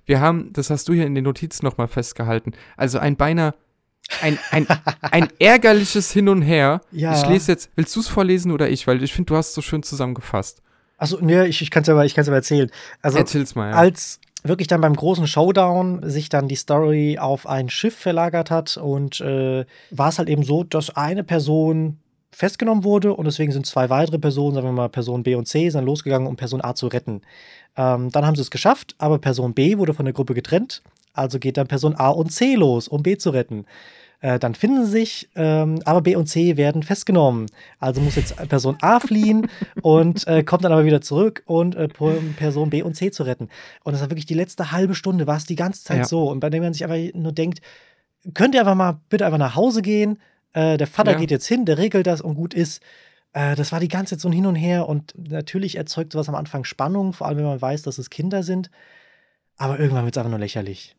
Wir haben, das hast du hier in den Notizen nochmal festgehalten, also ein beinahe ein, ein, ein ärgerliches Hin und Her. Ja. Ich lese jetzt, willst du es vorlesen oder ich? Weil ich finde, du hast es so schön zusammengefasst. Achso, nee, ich, ich kann es aber, ich kann's aber erzählen. Also, Erzähl's mal, ja. Als wirklich dann beim großen Showdown sich dann die Story auf ein Schiff verlagert hat und äh, war es halt eben so, dass eine Person festgenommen wurde und deswegen sind zwei weitere Personen, sagen wir mal Person B und C, sind losgegangen, um Person A zu retten. Ähm, dann haben sie es geschafft, aber Person B wurde von der Gruppe getrennt, also geht dann Person A und C los, um B zu retten. Äh, dann finden sie sich, ähm, aber B und C werden festgenommen. Also muss jetzt Person A fliehen und äh, kommt dann aber wieder zurück und äh, Person B und C zu retten. Und das war wirklich die letzte halbe Stunde, war es die ganze Zeit ja. so. Und bei dem man sich einfach nur denkt, könnt ihr einfach mal bitte einfach nach Hause gehen. Äh, der Vater ja. geht jetzt hin, der regelt das und gut ist. Äh, das war die ganze Zeit so ein Hin und Her und natürlich erzeugt sowas am Anfang Spannung, vor allem wenn man weiß, dass es Kinder sind. Aber irgendwann wird es einfach nur lächerlich.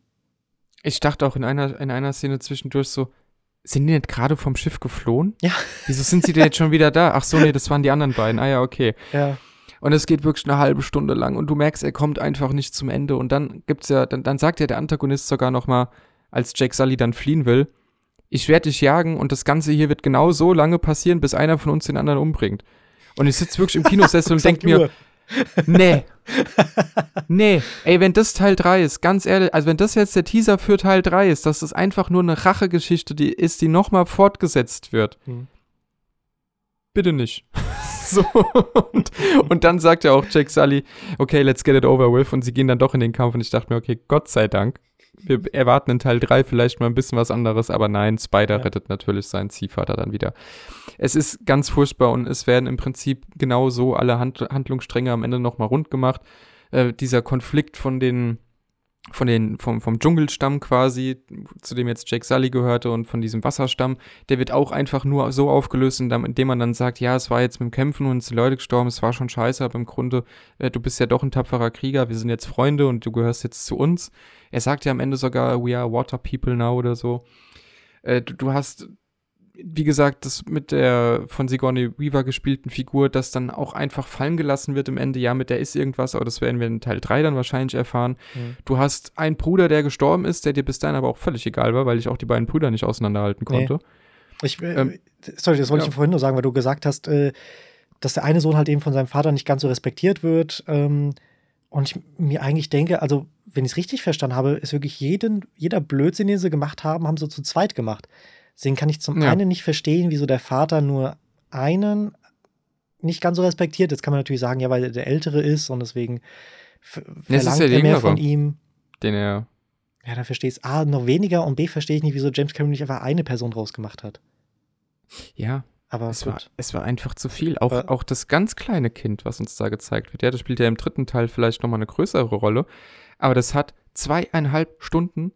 Ich dachte auch in einer, in einer Szene zwischendurch so, sind die nicht gerade vom Schiff geflohen? Ja. Wieso sind sie denn jetzt schon wieder da? Ach so, nee, das waren die anderen beiden. Ah ja, okay. Ja. Und es geht wirklich eine halbe Stunde lang und du merkst, er kommt einfach nicht zum Ende. Und dann gibt's ja, dann, dann sagt ja der Antagonist sogar noch mal, als Jack Sully dann fliehen will, ich werde dich jagen und das Ganze hier wird genau so lange passieren, bis einer von uns den anderen umbringt. Und ich sitze wirklich im Kinosessel und denke mir, Nee. nee. Ey, wenn das Teil 3 ist, ganz ehrlich, also wenn das jetzt der Teaser für Teil 3 ist, dass es einfach nur eine Rachegeschichte die ist, die nochmal fortgesetzt wird. Hm. Bitte nicht. so, und, und, dann sagt ja auch Jake Sully, okay, let's get it over with. Und sie gehen dann doch in den Kampf. Und ich dachte mir, okay, Gott sei Dank. Wir erwarten in Teil 3 vielleicht mal ein bisschen was anderes, aber nein, Spider ja. rettet natürlich seinen Ziehvater dann wieder. Es ist ganz furchtbar und es werden im Prinzip genau so alle Hand Handlungsstränge am Ende nochmal rund gemacht. Äh, dieser Konflikt von den von den, vom, vom Dschungelstamm quasi, zu dem jetzt Jake Sully gehörte und von diesem Wasserstamm, der wird auch einfach nur so aufgelöst, indem man dann sagt, ja, es war jetzt mit dem Kämpfen und es sind Leute gestorben, es war schon scheiße, aber im Grunde, äh, du bist ja doch ein tapferer Krieger, wir sind jetzt Freunde und du gehörst jetzt zu uns. Er sagt ja am Ende sogar, we are water people now oder so. Äh, du, du hast wie gesagt, das mit der von Sigourney Weaver gespielten Figur, das dann auch einfach fallen gelassen wird im Ende, ja, mit der ist irgendwas, aber das werden wir in Teil 3 dann wahrscheinlich erfahren. Mhm. Du hast einen Bruder, der gestorben ist, der dir bis dahin aber auch völlig egal war, weil ich auch die beiden Brüder nicht auseinanderhalten konnte. Nee. Ich, äh, ähm, sorry, das wollte ja. ich vorhin nur sagen, weil du gesagt hast, äh, dass der eine Sohn halt eben von seinem Vater nicht ganz so respektiert wird. Ähm, und ich mir eigentlich denke, also, wenn ich es richtig verstanden habe, ist wirklich jeden, jeder Blödsinn, den sie gemacht haben, haben sie zu zweit gemacht. Deswegen kann ich zum ja. einen nicht verstehen, wieso der Vater nur einen nicht ganz so respektiert. Jetzt kann man natürlich sagen, ja, weil er der Ältere ist und deswegen verlangt ja er mehr von ihm. Den er. Ja, dann verstehe ich es A noch weniger und B verstehe ich nicht, wieso James Cameron nicht einfach eine Person rausgemacht hat. Ja. Aber es war, es war einfach zu viel. Auch, auch das ganz kleine Kind, was uns da gezeigt wird. Ja, das spielt ja im dritten Teil vielleicht nochmal eine größere Rolle. Aber das hat zweieinhalb Stunden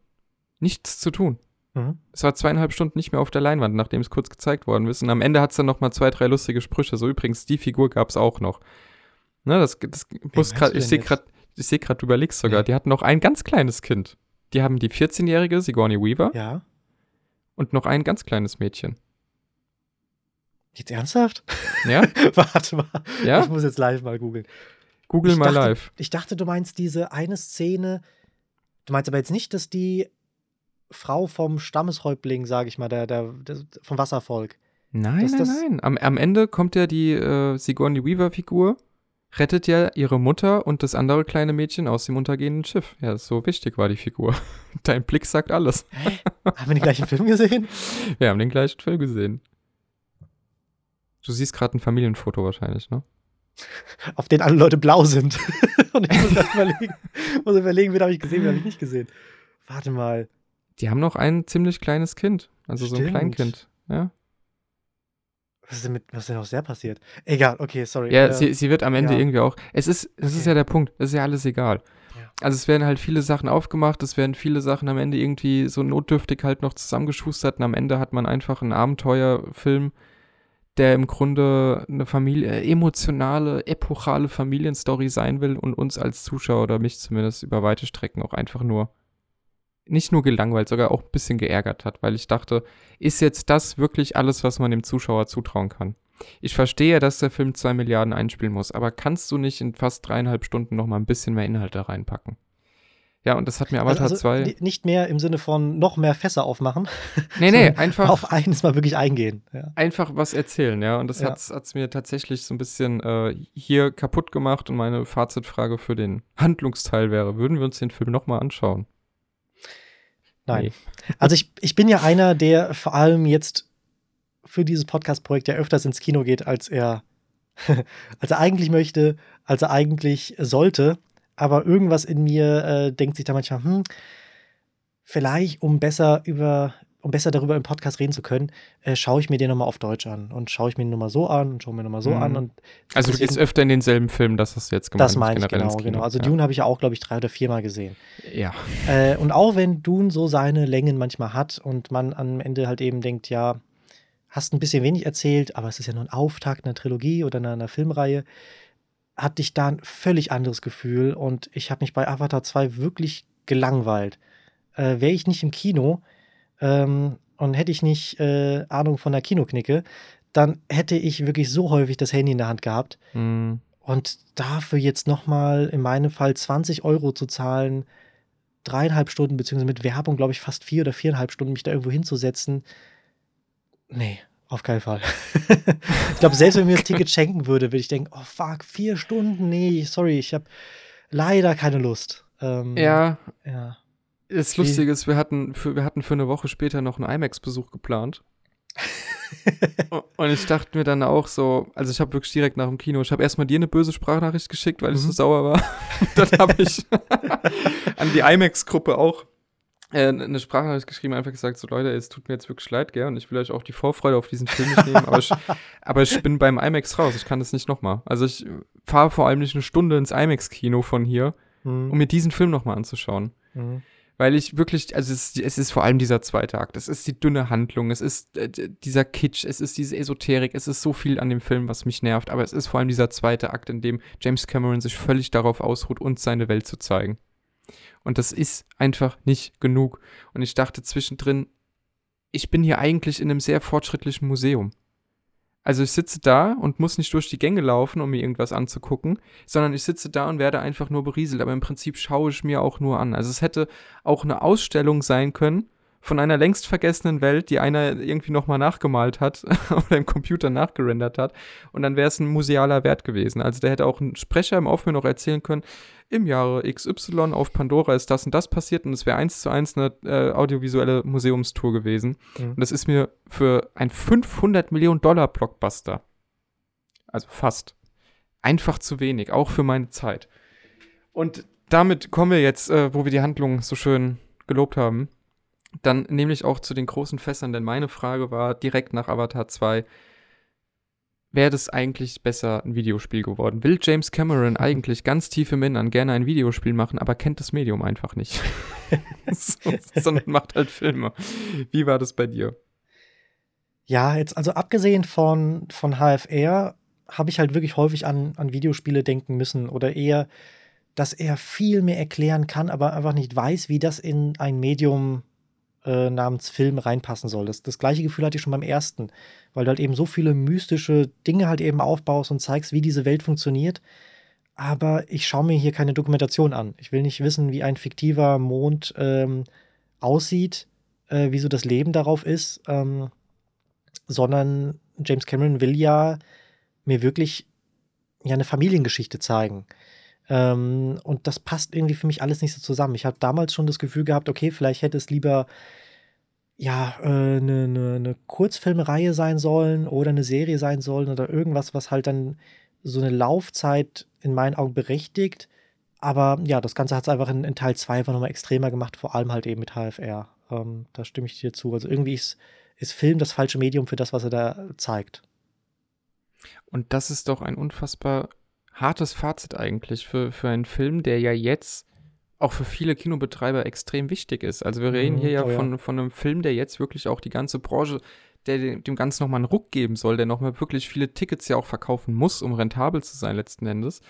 nichts zu tun. Mhm. Es war zweieinhalb Stunden nicht mehr auf der Leinwand, nachdem es kurz gezeigt worden ist. Und am Ende hat es dann noch mal zwei, drei lustige Sprüche. So übrigens, die Figur gab es auch noch. Ne, das, das muss grad, ich sehe gerade, ich sehe gerade, du überlegst sogar, ja. die hatten noch ein ganz kleines Kind. Die haben die 14-jährige Sigourney Weaver. Ja. Und noch ein ganz kleines Mädchen. Jetzt ernsthaft? Ja. Warte mal. Ja? Ich muss jetzt live mal googeln. Google ich mal dachte, live. Ich dachte, du meinst diese eine Szene. Du meinst aber jetzt nicht, dass die Frau vom Stammeshäuptling, sage ich mal, der, der, der, vom Wasservolk. Nein, das, nein, das nein. Am, am Ende kommt ja die äh, Sigourney Weaver-Figur, rettet ja ihre Mutter und das andere kleine Mädchen aus dem untergehenden Schiff. Ja, so wichtig war die Figur. Dein Blick sagt alles. Hä? Haben wir den gleichen Film gesehen? Wir haben den gleichen Film gesehen. Du siehst gerade ein Familienfoto wahrscheinlich, ne? Auf den alle Leute blau sind. und ich muss überlegen, muss überlegen, wen habe ich gesehen, wen habe ich nicht gesehen. Warte mal. Die haben noch ein ziemlich kleines Kind. Also Stimmt. so ein Kleinkind. Ja. Was ist denn mit, was ist denn aus der passiert? Egal, okay, sorry. Ja, äh, sie, sie wird am Ende ja. irgendwie auch. Es ist, das okay. ist ja der Punkt. Es ist ja alles egal. Ja. Also es werden halt viele Sachen aufgemacht, es werden viele Sachen am Ende irgendwie so notdürftig halt noch zusammengeschustert und am Ende hat man einfach einen Abenteuerfilm, der im Grunde eine Familie, emotionale, epochale Familienstory sein will und uns als Zuschauer oder mich zumindest über weite Strecken auch einfach nur nicht nur gelangweilt, sogar auch ein bisschen geärgert hat, weil ich dachte, ist jetzt das wirklich alles, was man dem Zuschauer zutrauen kann? Ich verstehe, dass der Film zwei Milliarden einspielen muss, aber kannst du nicht in fast dreieinhalb Stunden noch mal ein bisschen mehr Inhalte reinpacken? Ja, und das hat mir Avatar also, also 2. Nicht mehr im Sinne von noch mehr Fässer aufmachen. Nee, nee, einfach. Auf eines mal wirklich eingehen. Ja. Einfach was erzählen, ja. Und das ja. hat es mir tatsächlich so ein bisschen äh, hier kaputt gemacht. Und meine Fazitfrage für den Handlungsteil wäre: Würden wir uns den Film noch mal anschauen? Nein. Nee. Also ich, ich bin ja einer, der vor allem jetzt für dieses Podcast-Projekt ja öfters ins Kino geht, als er, als er eigentlich möchte, als er eigentlich sollte. Aber irgendwas in mir äh, denkt sich da manchmal, hm, vielleicht um besser über um besser darüber im Podcast reden zu können, äh, schaue ich mir den nochmal auf Deutsch an und schaue ich mir den nochmal so an und schaue mir nochmal so mhm. an. Und also du gehst öfter in denselben Film, das hast du jetzt gemacht. Das meine ich, genau, genau. Also ja. Dune habe ich ja auch, glaube ich, drei oder viermal gesehen. Ja. Äh, und auch wenn Dune so seine Längen manchmal hat und man am Ende halt eben denkt, ja, hast ein bisschen wenig erzählt, aber es ist ja nur ein Auftakt einer Trilogie oder einer, einer Filmreihe, hatte ich da ein völlig anderes Gefühl und ich habe mich bei Avatar 2 wirklich gelangweilt. Äh, Wäre ich nicht im Kino, ähm, und hätte ich nicht äh, Ahnung von der Kinoknicke, dann hätte ich wirklich so häufig das Handy in der Hand gehabt. Mhm. Und dafür jetzt nochmal in meinem Fall 20 Euro zu zahlen, dreieinhalb Stunden, beziehungsweise mit Werbung, glaube ich, fast vier oder viereinhalb Stunden, mich da irgendwo hinzusetzen. Nee, auf keinen Fall. ich glaube, selbst wenn mir das Ticket schenken würde, würde ich denken, oh fuck, vier Stunden, nee, sorry, ich habe leider keine Lust. Ähm, ja. Ja. Das Lustige ist, wir hatten, für, wir hatten für eine Woche später noch einen IMAX-Besuch geplant. und ich dachte mir dann auch so, also ich habe wirklich direkt nach dem Kino, ich habe erstmal dir eine böse Sprachnachricht geschickt, weil mhm. ich so mhm. sauer war. dann habe ich an die IMAX-Gruppe auch äh, eine Sprachnachricht geschrieben, einfach gesagt, so Leute, es tut mir jetzt wirklich leid, gell, und ich will euch auch die Vorfreude auf diesen Film nicht nehmen, aber ich, aber ich bin beim IMAX raus, ich kann das nicht nochmal. Also ich fahre vor allem nicht eine Stunde ins IMAX-Kino von hier, mhm. um mir diesen Film nochmal anzuschauen. Mhm weil ich wirklich, also es, es, ist vor allem dieser zweite Akt, es ist die dünne Handlung, es ist äh, dieser Kitsch, es ist diese Esoterik, es ist so viel an dem Film, was mich nervt, aber es ist vor allem dieser zweite Akt, in dem James Cameron sich völlig darauf ausruht, uns seine Welt zu zeigen. Und das ist einfach nicht genug. Und ich dachte zwischendrin, ich bin hier eigentlich in einem sehr fortschrittlichen Museum. Also ich sitze da und muss nicht durch die Gänge laufen, um mir irgendwas anzugucken, sondern ich sitze da und werde einfach nur berieselt. Aber im Prinzip schaue ich mir auch nur an. Also es hätte auch eine Ausstellung sein können von einer längst vergessenen Welt, die einer irgendwie nochmal nachgemalt hat oder im Computer nachgerendert hat. Und dann wäre es ein musealer Wert gewesen. Also der hätte auch ein Sprecher im Aufhören noch erzählen können, im Jahre XY auf Pandora ist das und das passiert und es wäre eins zu eins eine äh, audiovisuelle Museumstour gewesen. Mhm. Und das ist mir für ein 500 Millionen Dollar Blockbuster, also fast, einfach zu wenig, auch für meine Zeit. Und damit kommen wir jetzt, äh, wo wir die Handlung so schön gelobt haben, dann nämlich auch zu den großen Fässern, denn meine Frage war direkt nach Avatar 2, wäre das eigentlich besser ein Videospiel geworden? Will James Cameron eigentlich ganz tief im Innern gerne ein Videospiel machen, aber kennt das Medium einfach nicht? so, sondern macht halt Filme. Wie war das bei dir? Ja, jetzt also abgesehen von, von HFR habe ich halt wirklich häufig an, an Videospiele denken müssen oder eher, dass er viel mehr erklären kann, aber einfach nicht weiß, wie das in ein Medium äh, namens Film reinpassen soll. Das, das gleiche Gefühl hatte ich schon beim ersten, weil du halt eben so viele mystische Dinge halt eben aufbaust und zeigst, wie diese Welt funktioniert. Aber ich schaue mir hier keine Dokumentation an. Ich will nicht wissen, wie ein fiktiver Mond ähm, aussieht, äh, wie so das Leben darauf ist, ähm, sondern James Cameron will ja mir wirklich ja eine Familiengeschichte zeigen. Ähm, und das passt irgendwie für mich alles nicht so zusammen. Ich habe damals schon das Gefühl gehabt, okay, vielleicht hätte es lieber ja, eine äh, ne, ne, ne Kurzfilmreihe sein sollen oder eine Serie sein sollen oder irgendwas, was halt dann so eine Laufzeit in meinen Augen berechtigt. Aber ja, das Ganze hat es einfach in, in Teil 2 einfach nochmal extremer gemacht, vor allem halt eben mit HFR. Ähm, da stimme ich dir zu. Also irgendwie ist, ist Film das falsche Medium für das, was er da zeigt. Und das ist doch ein unfassbar hartes Fazit eigentlich für, für einen Film, der ja jetzt auch für viele Kinobetreiber extrem wichtig ist. Also wir reden hier mhm, ja, oh ja, Von, von einem Film, der jetzt wirklich auch die ganze Branche, der dem, dem Ganzen nochmal einen Ruck geben soll, der nochmal wirklich viele Tickets ja auch verkaufen muss, um rentabel zu sein letzten Endes.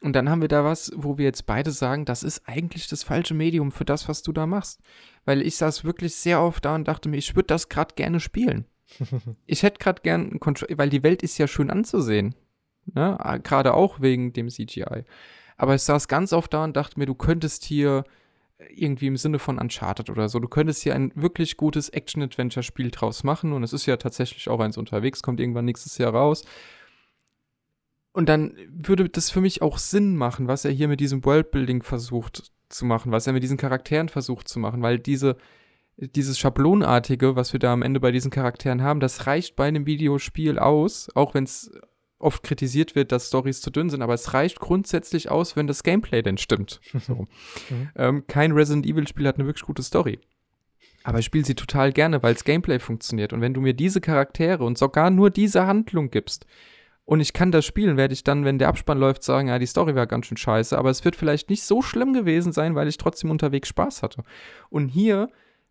Und dann haben wir da was, wo wir jetzt beide sagen, das ist eigentlich das falsche Medium für das, was du da machst. Weil ich saß wirklich sehr oft da und dachte mir, ich würde das gerade gerne spielen. ich hätte gerade gern, weil die Welt ist ja schön anzusehen. Ne? Gerade auch wegen dem CGI. Aber ich saß ganz oft da und dachte mir, du könntest hier irgendwie im Sinne von Uncharted oder so, du könntest hier ein wirklich gutes Action-Adventure-Spiel draus machen und es ist ja tatsächlich auch eins unterwegs, kommt irgendwann nächstes Jahr raus. Und dann würde das für mich auch Sinn machen, was er hier mit diesem Worldbuilding versucht zu machen, was er mit diesen Charakteren versucht zu machen, weil diese, dieses Schablonartige, was wir da am Ende bei diesen Charakteren haben, das reicht bei einem Videospiel aus, auch wenn es oft kritisiert wird, dass Stories zu dünn sind, aber es reicht grundsätzlich aus, wenn das Gameplay denn stimmt. So. mhm. ähm, kein Resident Evil-Spiel hat eine wirklich gute Story. Aber ich spiele sie total gerne, weil das Gameplay funktioniert. Und wenn du mir diese Charaktere und sogar nur diese Handlung gibst, und ich kann das spielen, werde ich dann, wenn der Abspann läuft, sagen, ja, die Story war ganz schön scheiße, aber es wird vielleicht nicht so schlimm gewesen sein, weil ich trotzdem unterwegs Spaß hatte. Und hier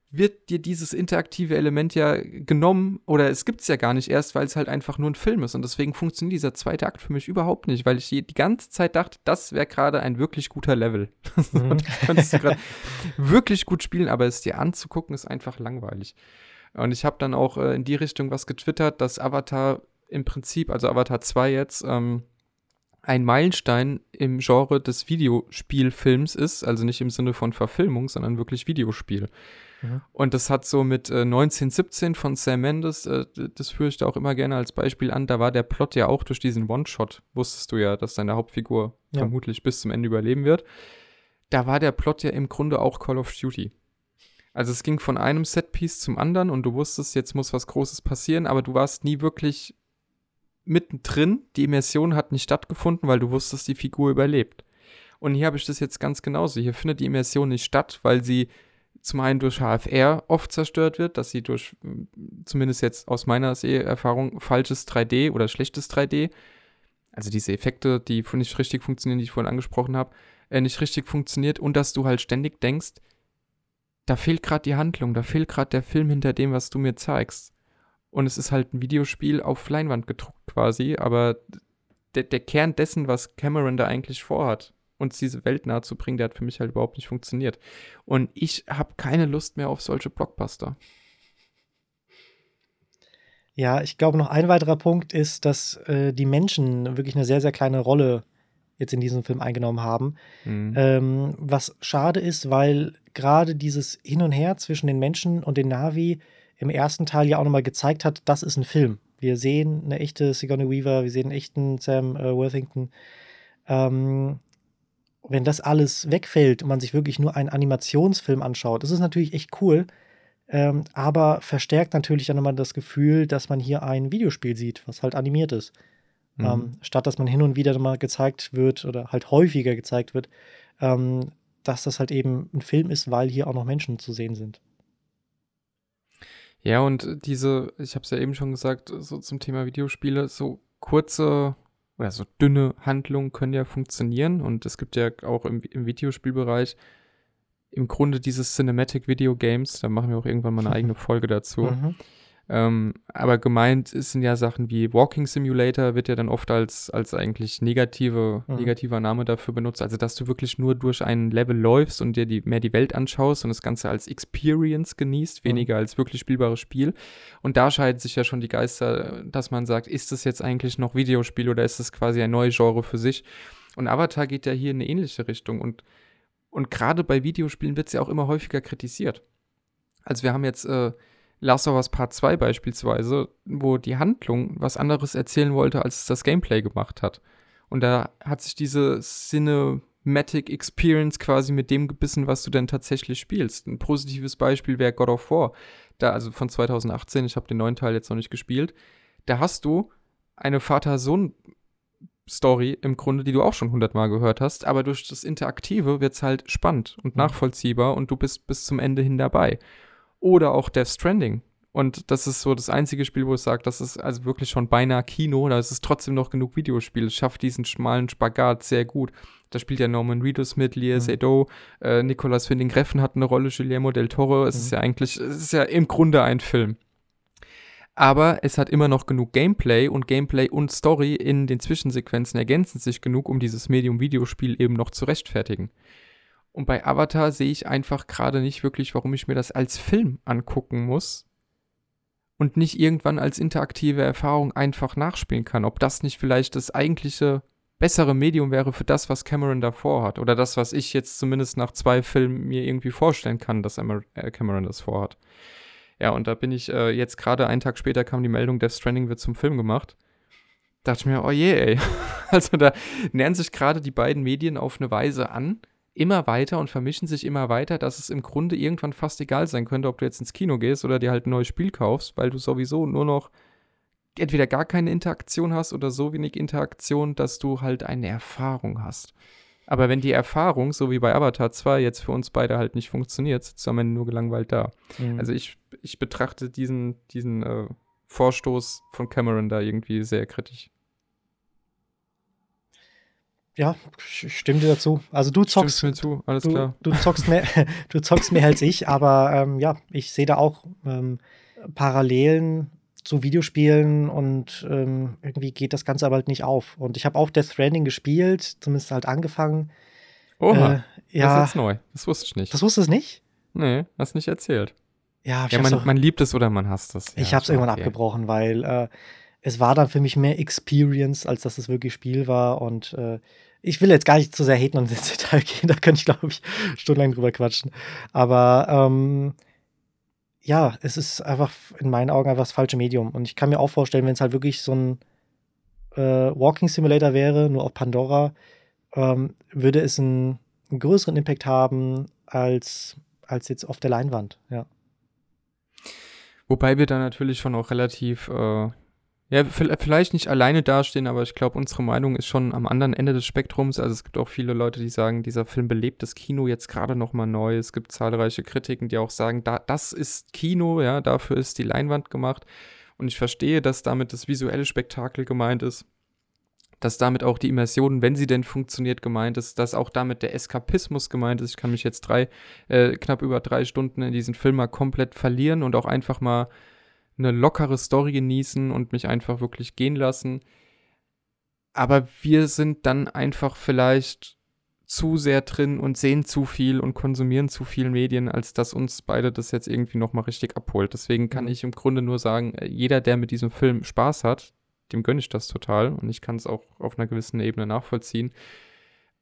wird dir dieses interaktive Element ja genommen oder es gibt es ja gar nicht erst, weil es halt einfach nur ein Film ist und deswegen funktioniert dieser zweite Akt für mich überhaupt nicht, weil ich die ganze Zeit dachte, das wäre gerade ein wirklich guter Level. Mhm. könntest du gerade wirklich gut spielen, aber es dir anzugucken ist einfach langweilig. Und ich habe dann auch äh, in die Richtung was getwittert, dass Avatar im Prinzip, also Avatar 2 jetzt, ähm, ein Meilenstein im Genre des Videospielfilms ist, also nicht im Sinne von Verfilmung, sondern wirklich Videospiel. Mhm. Und das hat so mit äh, 1917 von Sam Mendes, äh, das führe ich da auch immer gerne als Beispiel an, da war der Plot ja auch durch diesen One-Shot, wusstest du ja, dass deine Hauptfigur ja. vermutlich bis zum Ende überleben wird. Da war der Plot ja im Grunde auch Call of Duty. Also es ging von einem Setpiece zum anderen und du wusstest, jetzt muss was Großes passieren, aber du warst nie wirklich mittendrin. Die Immersion hat nicht stattgefunden, weil du wusstest, die Figur überlebt. Und hier habe ich das jetzt ganz genauso. Hier findet die Immersion nicht statt, weil sie zum einen durch HFR oft zerstört wird, dass sie durch, zumindest jetzt aus meiner Seherfahrung, falsches 3D oder schlechtes 3D, also diese Effekte, die nicht richtig funktionieren, die ich vorhin angesprochen habe, äh, nicht richtig funktioniert und dass du halt ständig denkst, da fehlt gerade die Handlung, da fehlt gerade der Film hinter dem, was du mir zeigst. Und es ist halt ein Videospiel auf Leinwand gedruckt quasi, aber der, der Kern dessen, was Cameron da eigentlich vorhat, uns diese Welt nahe zu bringen, der hat für mich halt überhaupt nicht funktioniert. Und ich habe keine Lust mehr auf solche Blockbuster. Ja, ich glaube, noch ein weiterer Punkt ist, dass äh, die Menschen wirklich eine sehr, sehr kleine Rolle jetzt in diesem Film eingenommen haben. Mhm. Ähm, was schade ist, weil gerade dieses Hin und Her zwischen den Menschen und den Navi im ersten Teil ja auch nochmal gezeigt hat, das ist ein Film. Wir sehen eine echte Sigourney Weaver, wir sehen einen echten Sam äh, Worthington. Ähm, wenn das alles wegfällt und man sich wirklich nur einen Animationsfilm anschaut, das ist natürlich echt cool, ähm, aber verstärkt natürlich dann nochmal das Gefühl, dass man hier ein Videospiel sieht, was halt animiert ist. Mhm. Ähm, statt dass man hin und wieder nochmal gezeigt wird oder halt häufiger gezeigt wird, ähm, dass das halt eben ein Film ist, weil hier auch noch Menschen zu sehen sind. Ja, und diese, ich habe es ja eben schon gesagt, so zum Thema Videospiele, so kurze oder so dünne Handlungen können ja funktionieren und es gibt ja auch im, im Videospielbereich im Grunde dieses Cinematic Video Games, da machen wir auch irgendwann mal eine eigene Folge dazu. Mhm. Ähm, aber gemeint sind ja Sachen wie Walking Simulator, wird ja dann oft als, als eigentlich negative, mhm. negativer Name dafür benutzt. Also, dass du wirklich nur durch ein Level läufst und dir die, mehr die Welt anschaust und das Ganze als Experience genießt, mhm. weniger als wirklich spielbares Spiel. Und da scheiden sich ja schon die Geister, dass man sagt, ist das jetzt eigentlich noch Videospiel oder ist das quasi ein neues Genre für sich? Und Avatar geht ja hier in eine ähnliche Richtung und und gerade bei Videospielen wird es ja auch immer häufiger kritisiert. Also wir haben jetzt äh, Last of Us Part 2 beispielsweise, wo die Handlung was anderes erzählen wollte, als es das Gameplay gemacht hat. Und da hat sich diese Cinematic Experience quasi mit dem gebissen, was du denn tatsächlich spielst. Ein positives Beispiel wäre God of War, da also von 2018, ich habe den neuen Teil jetzt noch nicht gespielt. Da hast du eine Vater-Sohn Story im Grunde, die du auch schon hundertmal gehört hast, aber durch das Interaktive wird es halt spannend und mhm. nachvollziehbar und du bist bis zum Ende hin dabei. Oder auch Death Stranding. Und das ist so das einzige Spiel, wo ich sage, das ist also wirklich schon beinahe Kino, da ist es trotzdem noch genug Videospiel. Es schafft diesen schmalen Spagat sehr gut. Da spielt ja Norman Reedus mit, Lia mhm. Seydoux, äh, Nicolas Winding Refn hat eine Rolle, Guillermo del Toro. Es mhm. ist ja eigentlich, es ist ja im Grunde ein Film aber es hat immer noch genug Gameplay und Gameplay und Story in den Zwischensequenzen ergänzen sich genug, um dieses Medium-Videospiel eben noch zu rechtfertigen. Und bei Avatar sehe ich einfach gerade nicht wirklich, warum ich mir das als Film angucken muss und nicht irgendwann als interaktive Erfahrung einfach nachspielen kann. Ob das nicht vielleicht das eigentliche bessere Medium wäre für das, was Cameron davor hat. Oder das, was ich jetzt zumindest nach zwei Filmen mir irgendwie vorstellen kann, dass äh, Cameron das vorhat. Ja, und da bin ich äh, jetzt gerade einen Tag später kam die Meldung, Death Stranding wird zum Film gemacht. Dachte ich mir, oh je, ey. Also da nähern sich gerade die beiden Medien auf eine Weise an, immer weiter und vermischen sich immer weiter, dass es im Grunde irgendwann fast egal sein könnte, ob du jetzt ins Kino gehst oder dir halt ein neues Spiel kaufst, weil du sowieso nur noch entweder gar keine Interaktion hast oder so wenig Interaktion, dass du halt eine Erfahrung hast. Aber wenn die Erfahrung, so wie bei Avatar 2, jetzt für uns beide halt nicht funktioniert, sitzt du am Ende nur gelangweilt da. Mhm. Also ich, ich betrachte diesen, diesen äh, Vorstoß von Cameron da irgendwie sehr kritisch. Ja, stimme dir dazu. Also du zockst mir zu, alles du, klar. Du zockst mehr, du zockst mehr als ich, aber ähm, ja, ich sehe da auch ähm, Parallelen zu Videospielen und ähm, irgendwie geht das Ganze aber halt nicht auf. Und ich habe auch Death Stranding gespielt, zumindest halt angefangen. Oha, äh, ja, das ist jetzt neu. Das wusste ich nicht. Das wusstest du nicht? Nee, hast nicht erzählt. Ja, ja man, auch, man, liebt es oder man hasst es. Ja, ich habe es irgendwann okay. abgebrochen, weil äh, es war dann für mich mehr Experience, als dass es wirklich Spiel war. Und äh, ich will jetzt gar nicht zu sehr haten und ins Detail gehen, da könnte ich, glaube ich, stundenlang drüber quatschen. Aber ähm, ja, es ist einfach in meinen Augen einfach das falsche Medium. Und ich kann mir auch vorstellen, wenn es halt wirklich so ein äh, Walking Simulator wäre, nur auf Pandora, ähm, würde es einen, einen, größeren Impact haben als als jetzt auf der Leinwand, ja. Wobei wir da natürlich schon auch relativ, äh, ja, vielleicht nicht alleine dastehen, aber ich glaube, unsere Meinung ist schon am anderen Ende des Spektrums. Also es gibt auch viele Leute, die sagen, dieser Film belebt das Kino jetzt gerade nochmal neu. Es gibt zahlreiche Kritiken, die auch sagen, da, das ist Kino, ja, dafür ist die Leinwand gemacht. Und ich verstehe, dass damit das visuelle Spektakel gemeint ist dass damit auch die Immersion, wenn sie denn funktioniert, gemeint ist, dass auch damit der Eskapismus gemeint ist. Ich kann mich jetzt drei, äh, knapp über drei Stunden in diesen Film mal komplett verlieren und auch einfach mal eine lockere Story genießen und mich einfach wirklich gehen lassen. Aber wir sind dann einfach vielleicht zu sehr drin und sehen zu viel und konsumieren zu viel Medien, als dass uns beide das jetzt irgendwie nochmal richtig abholt. Deswegen kann mhm. ich im Grunde nur sagen, äh, jeder, der mit diesem Film Spaß hat, dem gönne ich das total und ich kann es auch auf einer gewissen Ebene nachvollziehen.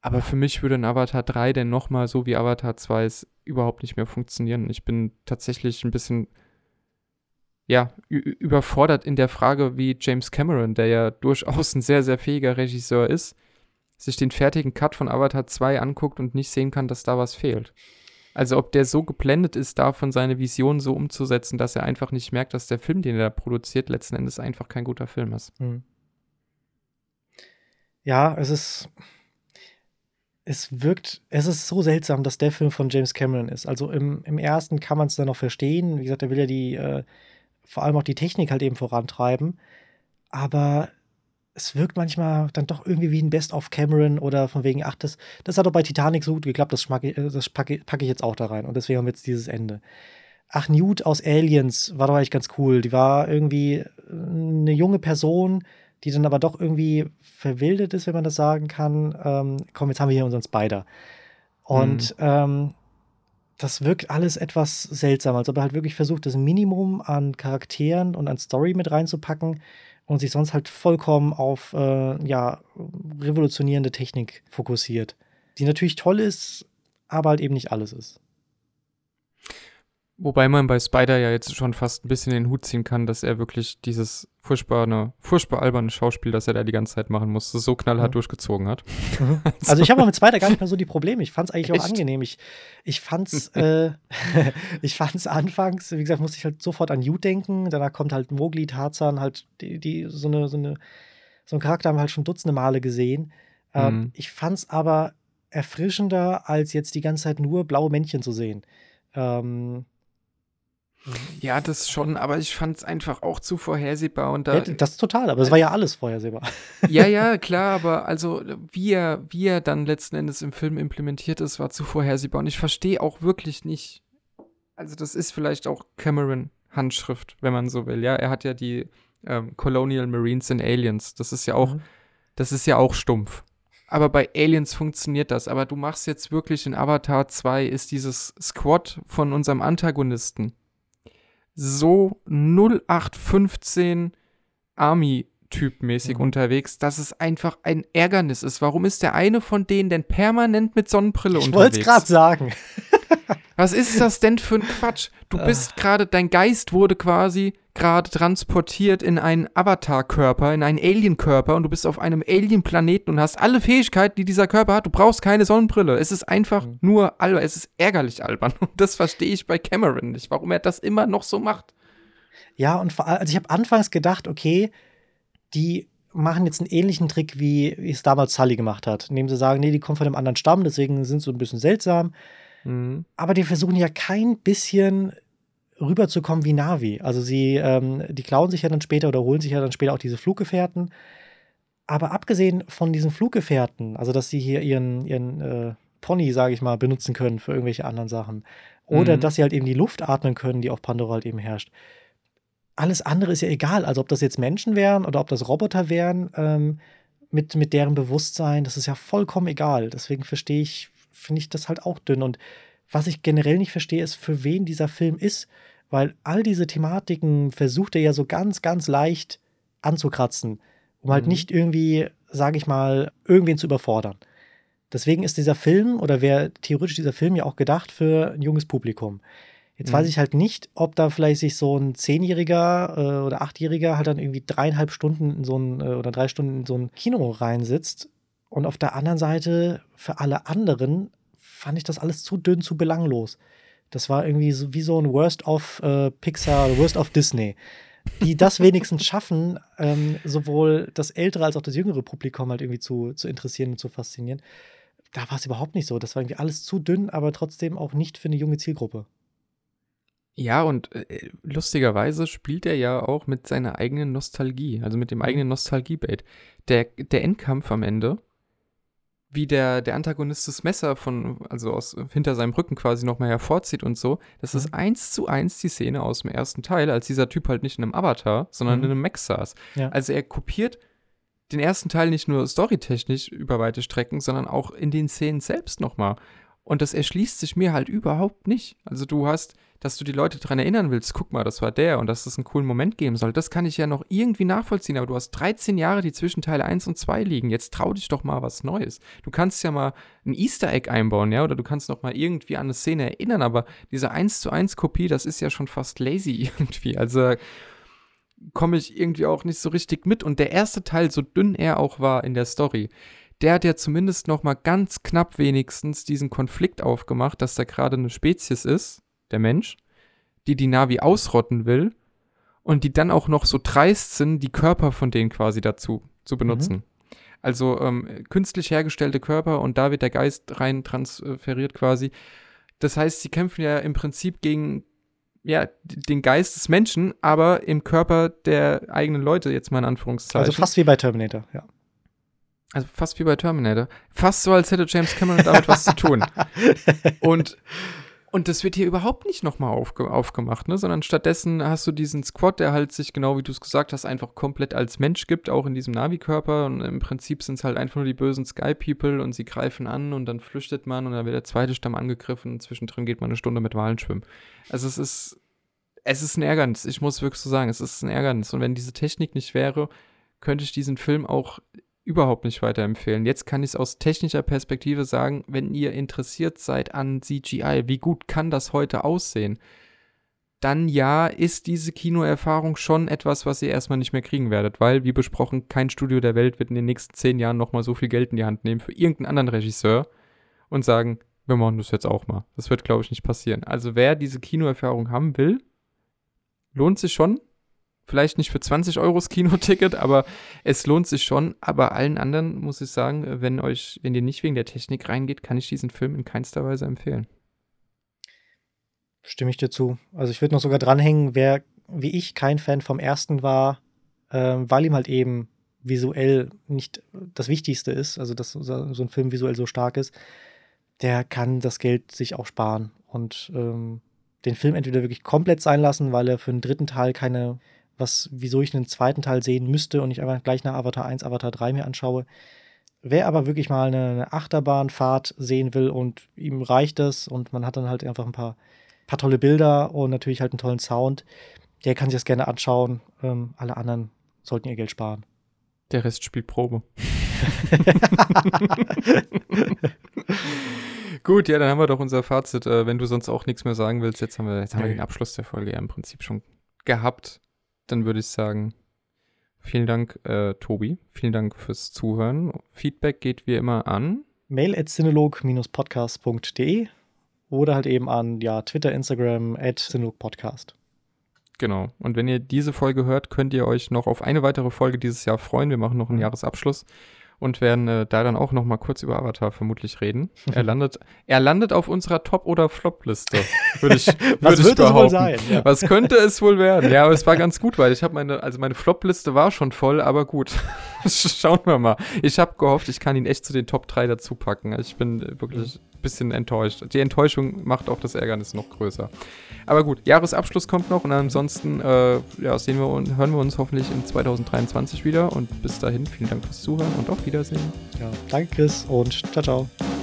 Aber für mich würde ein Avatar 3 denn nochmal so wie Avatar 2 es überhaupt nicht mehr funktionieren. Ich bin tatsächlich ein bisschen, ja, überfordert in der Frage, wie James Cameron, der ja durchaus ein sehr, sehr fähiger Regisseur ist, sich den fertigen Cut von Avatar 2 anguckt und nicht sehen kann, dass da was fehlt. Also ob der so geblendet ist, davon seine Vision so umzusetzen, dass er einfach nicht merkt, dass der Film, den er produziert, letzten Endes einfach kein guter Film ist. Mhm. Ja, es ist. Es wirkt, es ist so seltsam, dass der Film von James Cameron ist. Also im, im ersten kann man es dann noch verstehen. Wie gesagt, er will ja die, äh, vor allem auch die Technik halt eben vorantreiben. Aber es wirkt manchmal dann doch irgendwie wie ein Best of Cameron oder von wegen, ach, das, das hat doch bei Titanic so gut geklappt, das, schmacke, das packe, packe ich jetzt auch da rein. Und deswegen haben wir jetzt dieses Ende. Ach, Newt aus Aliens war doch eigentlich ganz cool. Die war irgendwie eine junge Person, die dann aber doch irgendwie verwildet ist, wenn man das sagen kann. Ähm, komm, jetzt haben wir hier unseren Spider. Und mhm. ähm, das wirkt alles etwas seltsam, als ob er halt wirklich versucht, das Minimum an Charakteren und an Story mit reinzupacken und sich sonst halt vollkommen auf äh, ja, revolutionierende Technik fokussiert. Die natürlich toll ist, aber halt eben nicht alles ist. Wobei man bei Spider ja jetzt schon fast ein bisschen den Hut ziehen kann, dass er wirklich dieses furchtbare, furchtbar alberne Schauspiel, das er da die ganze Zeit machen musste, so knallhart mhm. durchgezogen hat. Mhm. Also, also ich habe mit Spider gar nicht mehr so die Probleme. Ich fand es eigentlich Echt? auch angenehm. Ich, ich fand's, äh, ich fand's anfangs, wie gesagt, musste ich halt sofort an You denken. Danach kommt halt Mowgli, Tarzan, halt die, die so eine, so eine, so einen Charakter haben wir halt schon dutzende Male gesehen. Ähm, mhm. Ich fand's aber erfrischender, als jetzt die ganze Zeit nur blaue Männchen zu sehen. Ähm, ja, das schon, aber ich fand es einfach auch zu vorhersehbar. Und da, ja, das total, aber es war ja alles vorhersehbar. Ja, ja, klar, aber also wie er, wie er dann letzten Endes im Film implementiert ist, war zu vorhersehbar. Und ich verstehe auch wirklich nicht. Also, das ist vielleicht auch Cameron-Handschrift, wenn man so will. Ja, er hat ja die ähm, Colonial Marines in Aliens. Das ist ja auch, mhm. das ist ja auch stumpf. Aber bei Aliens funktioniert das. Aber du machst jetzt wirklich in Avatar 2 ist dieses Squad von unserem Antagonisten so 0815 Army Typ-mäßig mhm. unterwegs, dass es einfach ein Ärgernis ist. Warum ist der eine von denen denn permanent mit Sonnenbrille ich unterwegs? Ich wollte es gerade sagen. Was ist das denn für ein Quatsch? Du ah. bist gerade, dein Geist wurde quasi gerade transportiert in einen Avatar-Körper, in einen Alien-Körper und du bist auf einem Alien-Planeten und hast alle Fähigkeiten, die dieser Körper hat. Du brauchst keine Sonnenbrille. Es ist einfach mhm. nur albern. Es ist ärgerlich albern. Und das verstehe ich bei Cameron nicht, warum er das immer noch so macht. Ja, und vor allem, also ich habe anfangs gedacht, okay, die machen jetzt einen ähnlichen Trick, wie, es damals Sully gemacht hat. Indem sie sagen, nee, die kommen von einem anderen Stamm, deswegen sind sie so ein bisschen seltsam. Mhm. Aber die versuchen ja kein bisschen rüberzukommen wie Navi. Also sie, ähm, die klauen sich ja dann später oder holen sich ja dann später auch diese Fluggefährten. Aber abgesehen von diesen Fluggefährten, also dass sie hier ihren, ihren äh, Pony, sage ich mal, benutzen können für irgendwelche anderen Sachen. Oder mhm. dass sie halt eben die Luft atmen können, die auf Pandora halt eben herrscht. Alles andere ist ja egal. Also ob das jetzt Menschen wären oder ob das Roboter wären, ähm, mit, mit deren Bewusstsein, das ist ja vollkommen egal. Deswegen verstehe ich, finde ich das halt auch dünn. Und was ich generell nicht verstehe, ist, für wen dieser Film ist, weil all diese Thematiken versucht er ja so ganz, ganz leicht anzukratzen, um halt mhm. nicht irgendwie, sage ich mal, irgendwen zu überfordern. Deswegen ist dieser Film oder wäre theoretisch dieser Film ja auch gedacht für ein junges Publikum. Jetzt mhm. weiß ich halt nicht, ob da vielleicht sich so ein Zehnjähriger äh, oder Achtjähriger halt dann irgendwie dreieinhalb Stunden in so ein äh, oder drei Stunden in so ein Kino reinsitzt und auf der anderen Seite für alle anderen fand ich das alles zu dünn, zu belanglos. Das war irgendwie so, wie so ein Worst of äh, Pixar, Worst of Disney. Die das wenigstens schaffen, ähm, sowohl das ältere als auch das jüngere Publikum halt irgendwie zu, zu interessieren und zu faszinieren. Da war es überhaupt nicht so. Das war irgendwie alles zu dünn, aber trotzdem auch nicht für eine junge Zielgruppe. Ja, und äh, lustigerweise spielt er ja auch mit seiner eigenen Nostalgie, also mit dem mhm. eigenen Nostalgie-Bait. Der, der Endkampf am Ende, wie der, der Antagonist das Messer von, also aus hinter seinem Rücken quasi nochmal hervorzieht und so, das mhm. ist eins zu eins die Szene aus dem ersten Teil, als dieser Typ halt nicht in einem Avatar, sondern mhm. in einem Mech saß. Ja. Also er kopiert den ersten Teil nicht nur storytechnisch über weite Strecken, sondern auch in den Szenen selbst nochmal. Und das erschließt sich mir halt überhaupt nicht. Also du hast, dass du die Leute daran erinnern willst, guck mal, das war der und dass es einen coolen Moment geben soll, das kann ich ja noch irgendwie nachvollziehen, aber du hast 13 Jahre, die zwischen Teil 1 und 2 liegen. Jetzt trau dich doch mal was Neues. Du kannst ja mal ein Easter Egg einbauen, ja, oder du kannst noch mal irgendwie an eine Szene erinnern, aber diese 1 zu 1 Kopie, das ist ja schon fast lazy irgendwie. Also komme ich irgendwie auch nicht so richtig mit. Und der erste Teil, so dünn er auch war in der Story, der hat ja zumindest noch mal ganz knapp wenigstens diesen Konflikt aufgemacht, dass da gerade eine Spezies ist, der Mensch, die die Navi ausrotten will und die dann auch noch so dreist sind, die Körper von denen quasi dazu zu benutzen. Mhm. Also ähm, künstlich hergestellte Körper und da wird der Geist rein transferiert quasi. Das heißt, sie kämpfen ja im Prinzip gegen ja, den Geist des Menschen, aber im Körper der eigenen Leute, jetzt mal in Anführungszeichen. Also fast wie bei Terminator, ja. Also fast wie bei Terminator. Fast so, als hätte James Cameron damit was zu tun. Und, und das wird hier überhaupt nicht nochmal aufge aufgemacht, ne? sondern stattdessen hast du diesen Squad, der halt sich, genau wie du es gesagt hast, einfach komplett als Mensch gibt, auch in diesem Navi-Körper. Und im Prinzip sind es halt einfach nur die bösen Sky-People und sie greifen an und dann flüchtet man und dann wird der zweite Stamm angegriffen und zwischendrin geht man eine Stunde mit Wahlen schwimmen. Also es ist, es ist ein Ärgernis. Ich muss wirklich so sagen, es ist ein Ärgernis. Und wenn diese Technik nicht wäre, könnte ich diesen Film auch überhaupt nicht weiterempfehlen. Jetzt kann ich es aus technischer Perspektive sagen, wenn ihr interessiert seid an CGI, wie gut kann das heute aussehen? Dann ja, ist diese Kinoerfahrung schon etwas, was ihr erstmal nicht mehr kriegen werdet, weil, wie besprochen, kein Studio der Welt wird in den nächsten zehn Jahren nochmal so viel Geld in die Hand nehmen für irgendeinen anderen Regisseur und sagen, wir machen das jetzt auch mal. Das wird, glaube ich, nicht passieren. Also wer diese Kinoerfahrung haben will, lohnt sich schon, Vielleicht nicht für 20 Euro das Kinoticket, aber es lohnt sich schon. Aber allen anderen muss ich sagen, wenn euch, wenn ihr nicht wegen der Technik reingeht, kann ich diesen Film in keinster Weise empfehlen. Stimme ich dir zu. Also ich würde noch sogar dranhängen, wer wie ich kein Fan vom ersten war, äh, weil ihm halt eben visuell nicht das Wichtigste ist, also dass so ein Film visuell so stark ist, der kann das Geld sich auch sparen und ähm, den Film entweder wirklich komplett sein lassen, weil er für den dritten Teil keine was, wieso ich einen zweiten Teil sehen müsste und nicht einfach gleich nach Avatar 1, Avatar 3 mir anschaue. Wer aber wirklich mal eine, Achterbahnfahrt sehen will und ihm reicht es und man hat dann halt einfach ein paar, paar tolle Bilder und natürlich halt einen tollen Sound, der kann sich das gerne anschauen. Ähm, alle anderen sollten ihr Geld sparen. Der Rest spielt Probe. Gut, ja, dann haben wir doch unser Fazit. Äh, wenn du sonst auch nichts mehr sagen willst, jetzt haben wir, jetzt haben wir den Abschluss der Folge ja im Prinzip schon gehabt dann würde ich sagen, vielen Dank, äh, Tobi. Vielen Dank fürs Zuhören. Feedback geht wie immer an mail at podcastde oder halt eben an ja, Twitter, Instagram at Podcast. Genau. Und wenn ihr diese Folge hört, könnt ihr euch noch auf eine weitere Folge dieses Jahr freuen. Wir machen noch einen mhm. Jahresabschluss und werden äh, da dann auch noch mal kurz über Avatar vermutlich reden. Er landet, er landet auf unserer Top- oder Flop-Liste, würde ich, würd Was ich behaupten. Es wohl sein? Ja. Was könnte es wohl werden? Ja, aber es war ganz gut, weil ich habe meine, also meine Flop-Liste war schon voll, aber gut. Schauen wir mal. Ich habe gehofft, ich kann ihn echt zu den Top 3 dazu packen. Ich bin wirklich ein bisschen enttäuscht. Die Enttäuschung macht auch das Ärgernis noch größer. Aber gut, Jahresabschluss kommt noch und ansonsten äh, ja, sehen wir und hören wir uns hoffentlich in 2023 wieder. Und bis dahin, vielen Dank fürs Zuhören und auf Wiedersehen. Ja, danke Chris und ciao, ciao.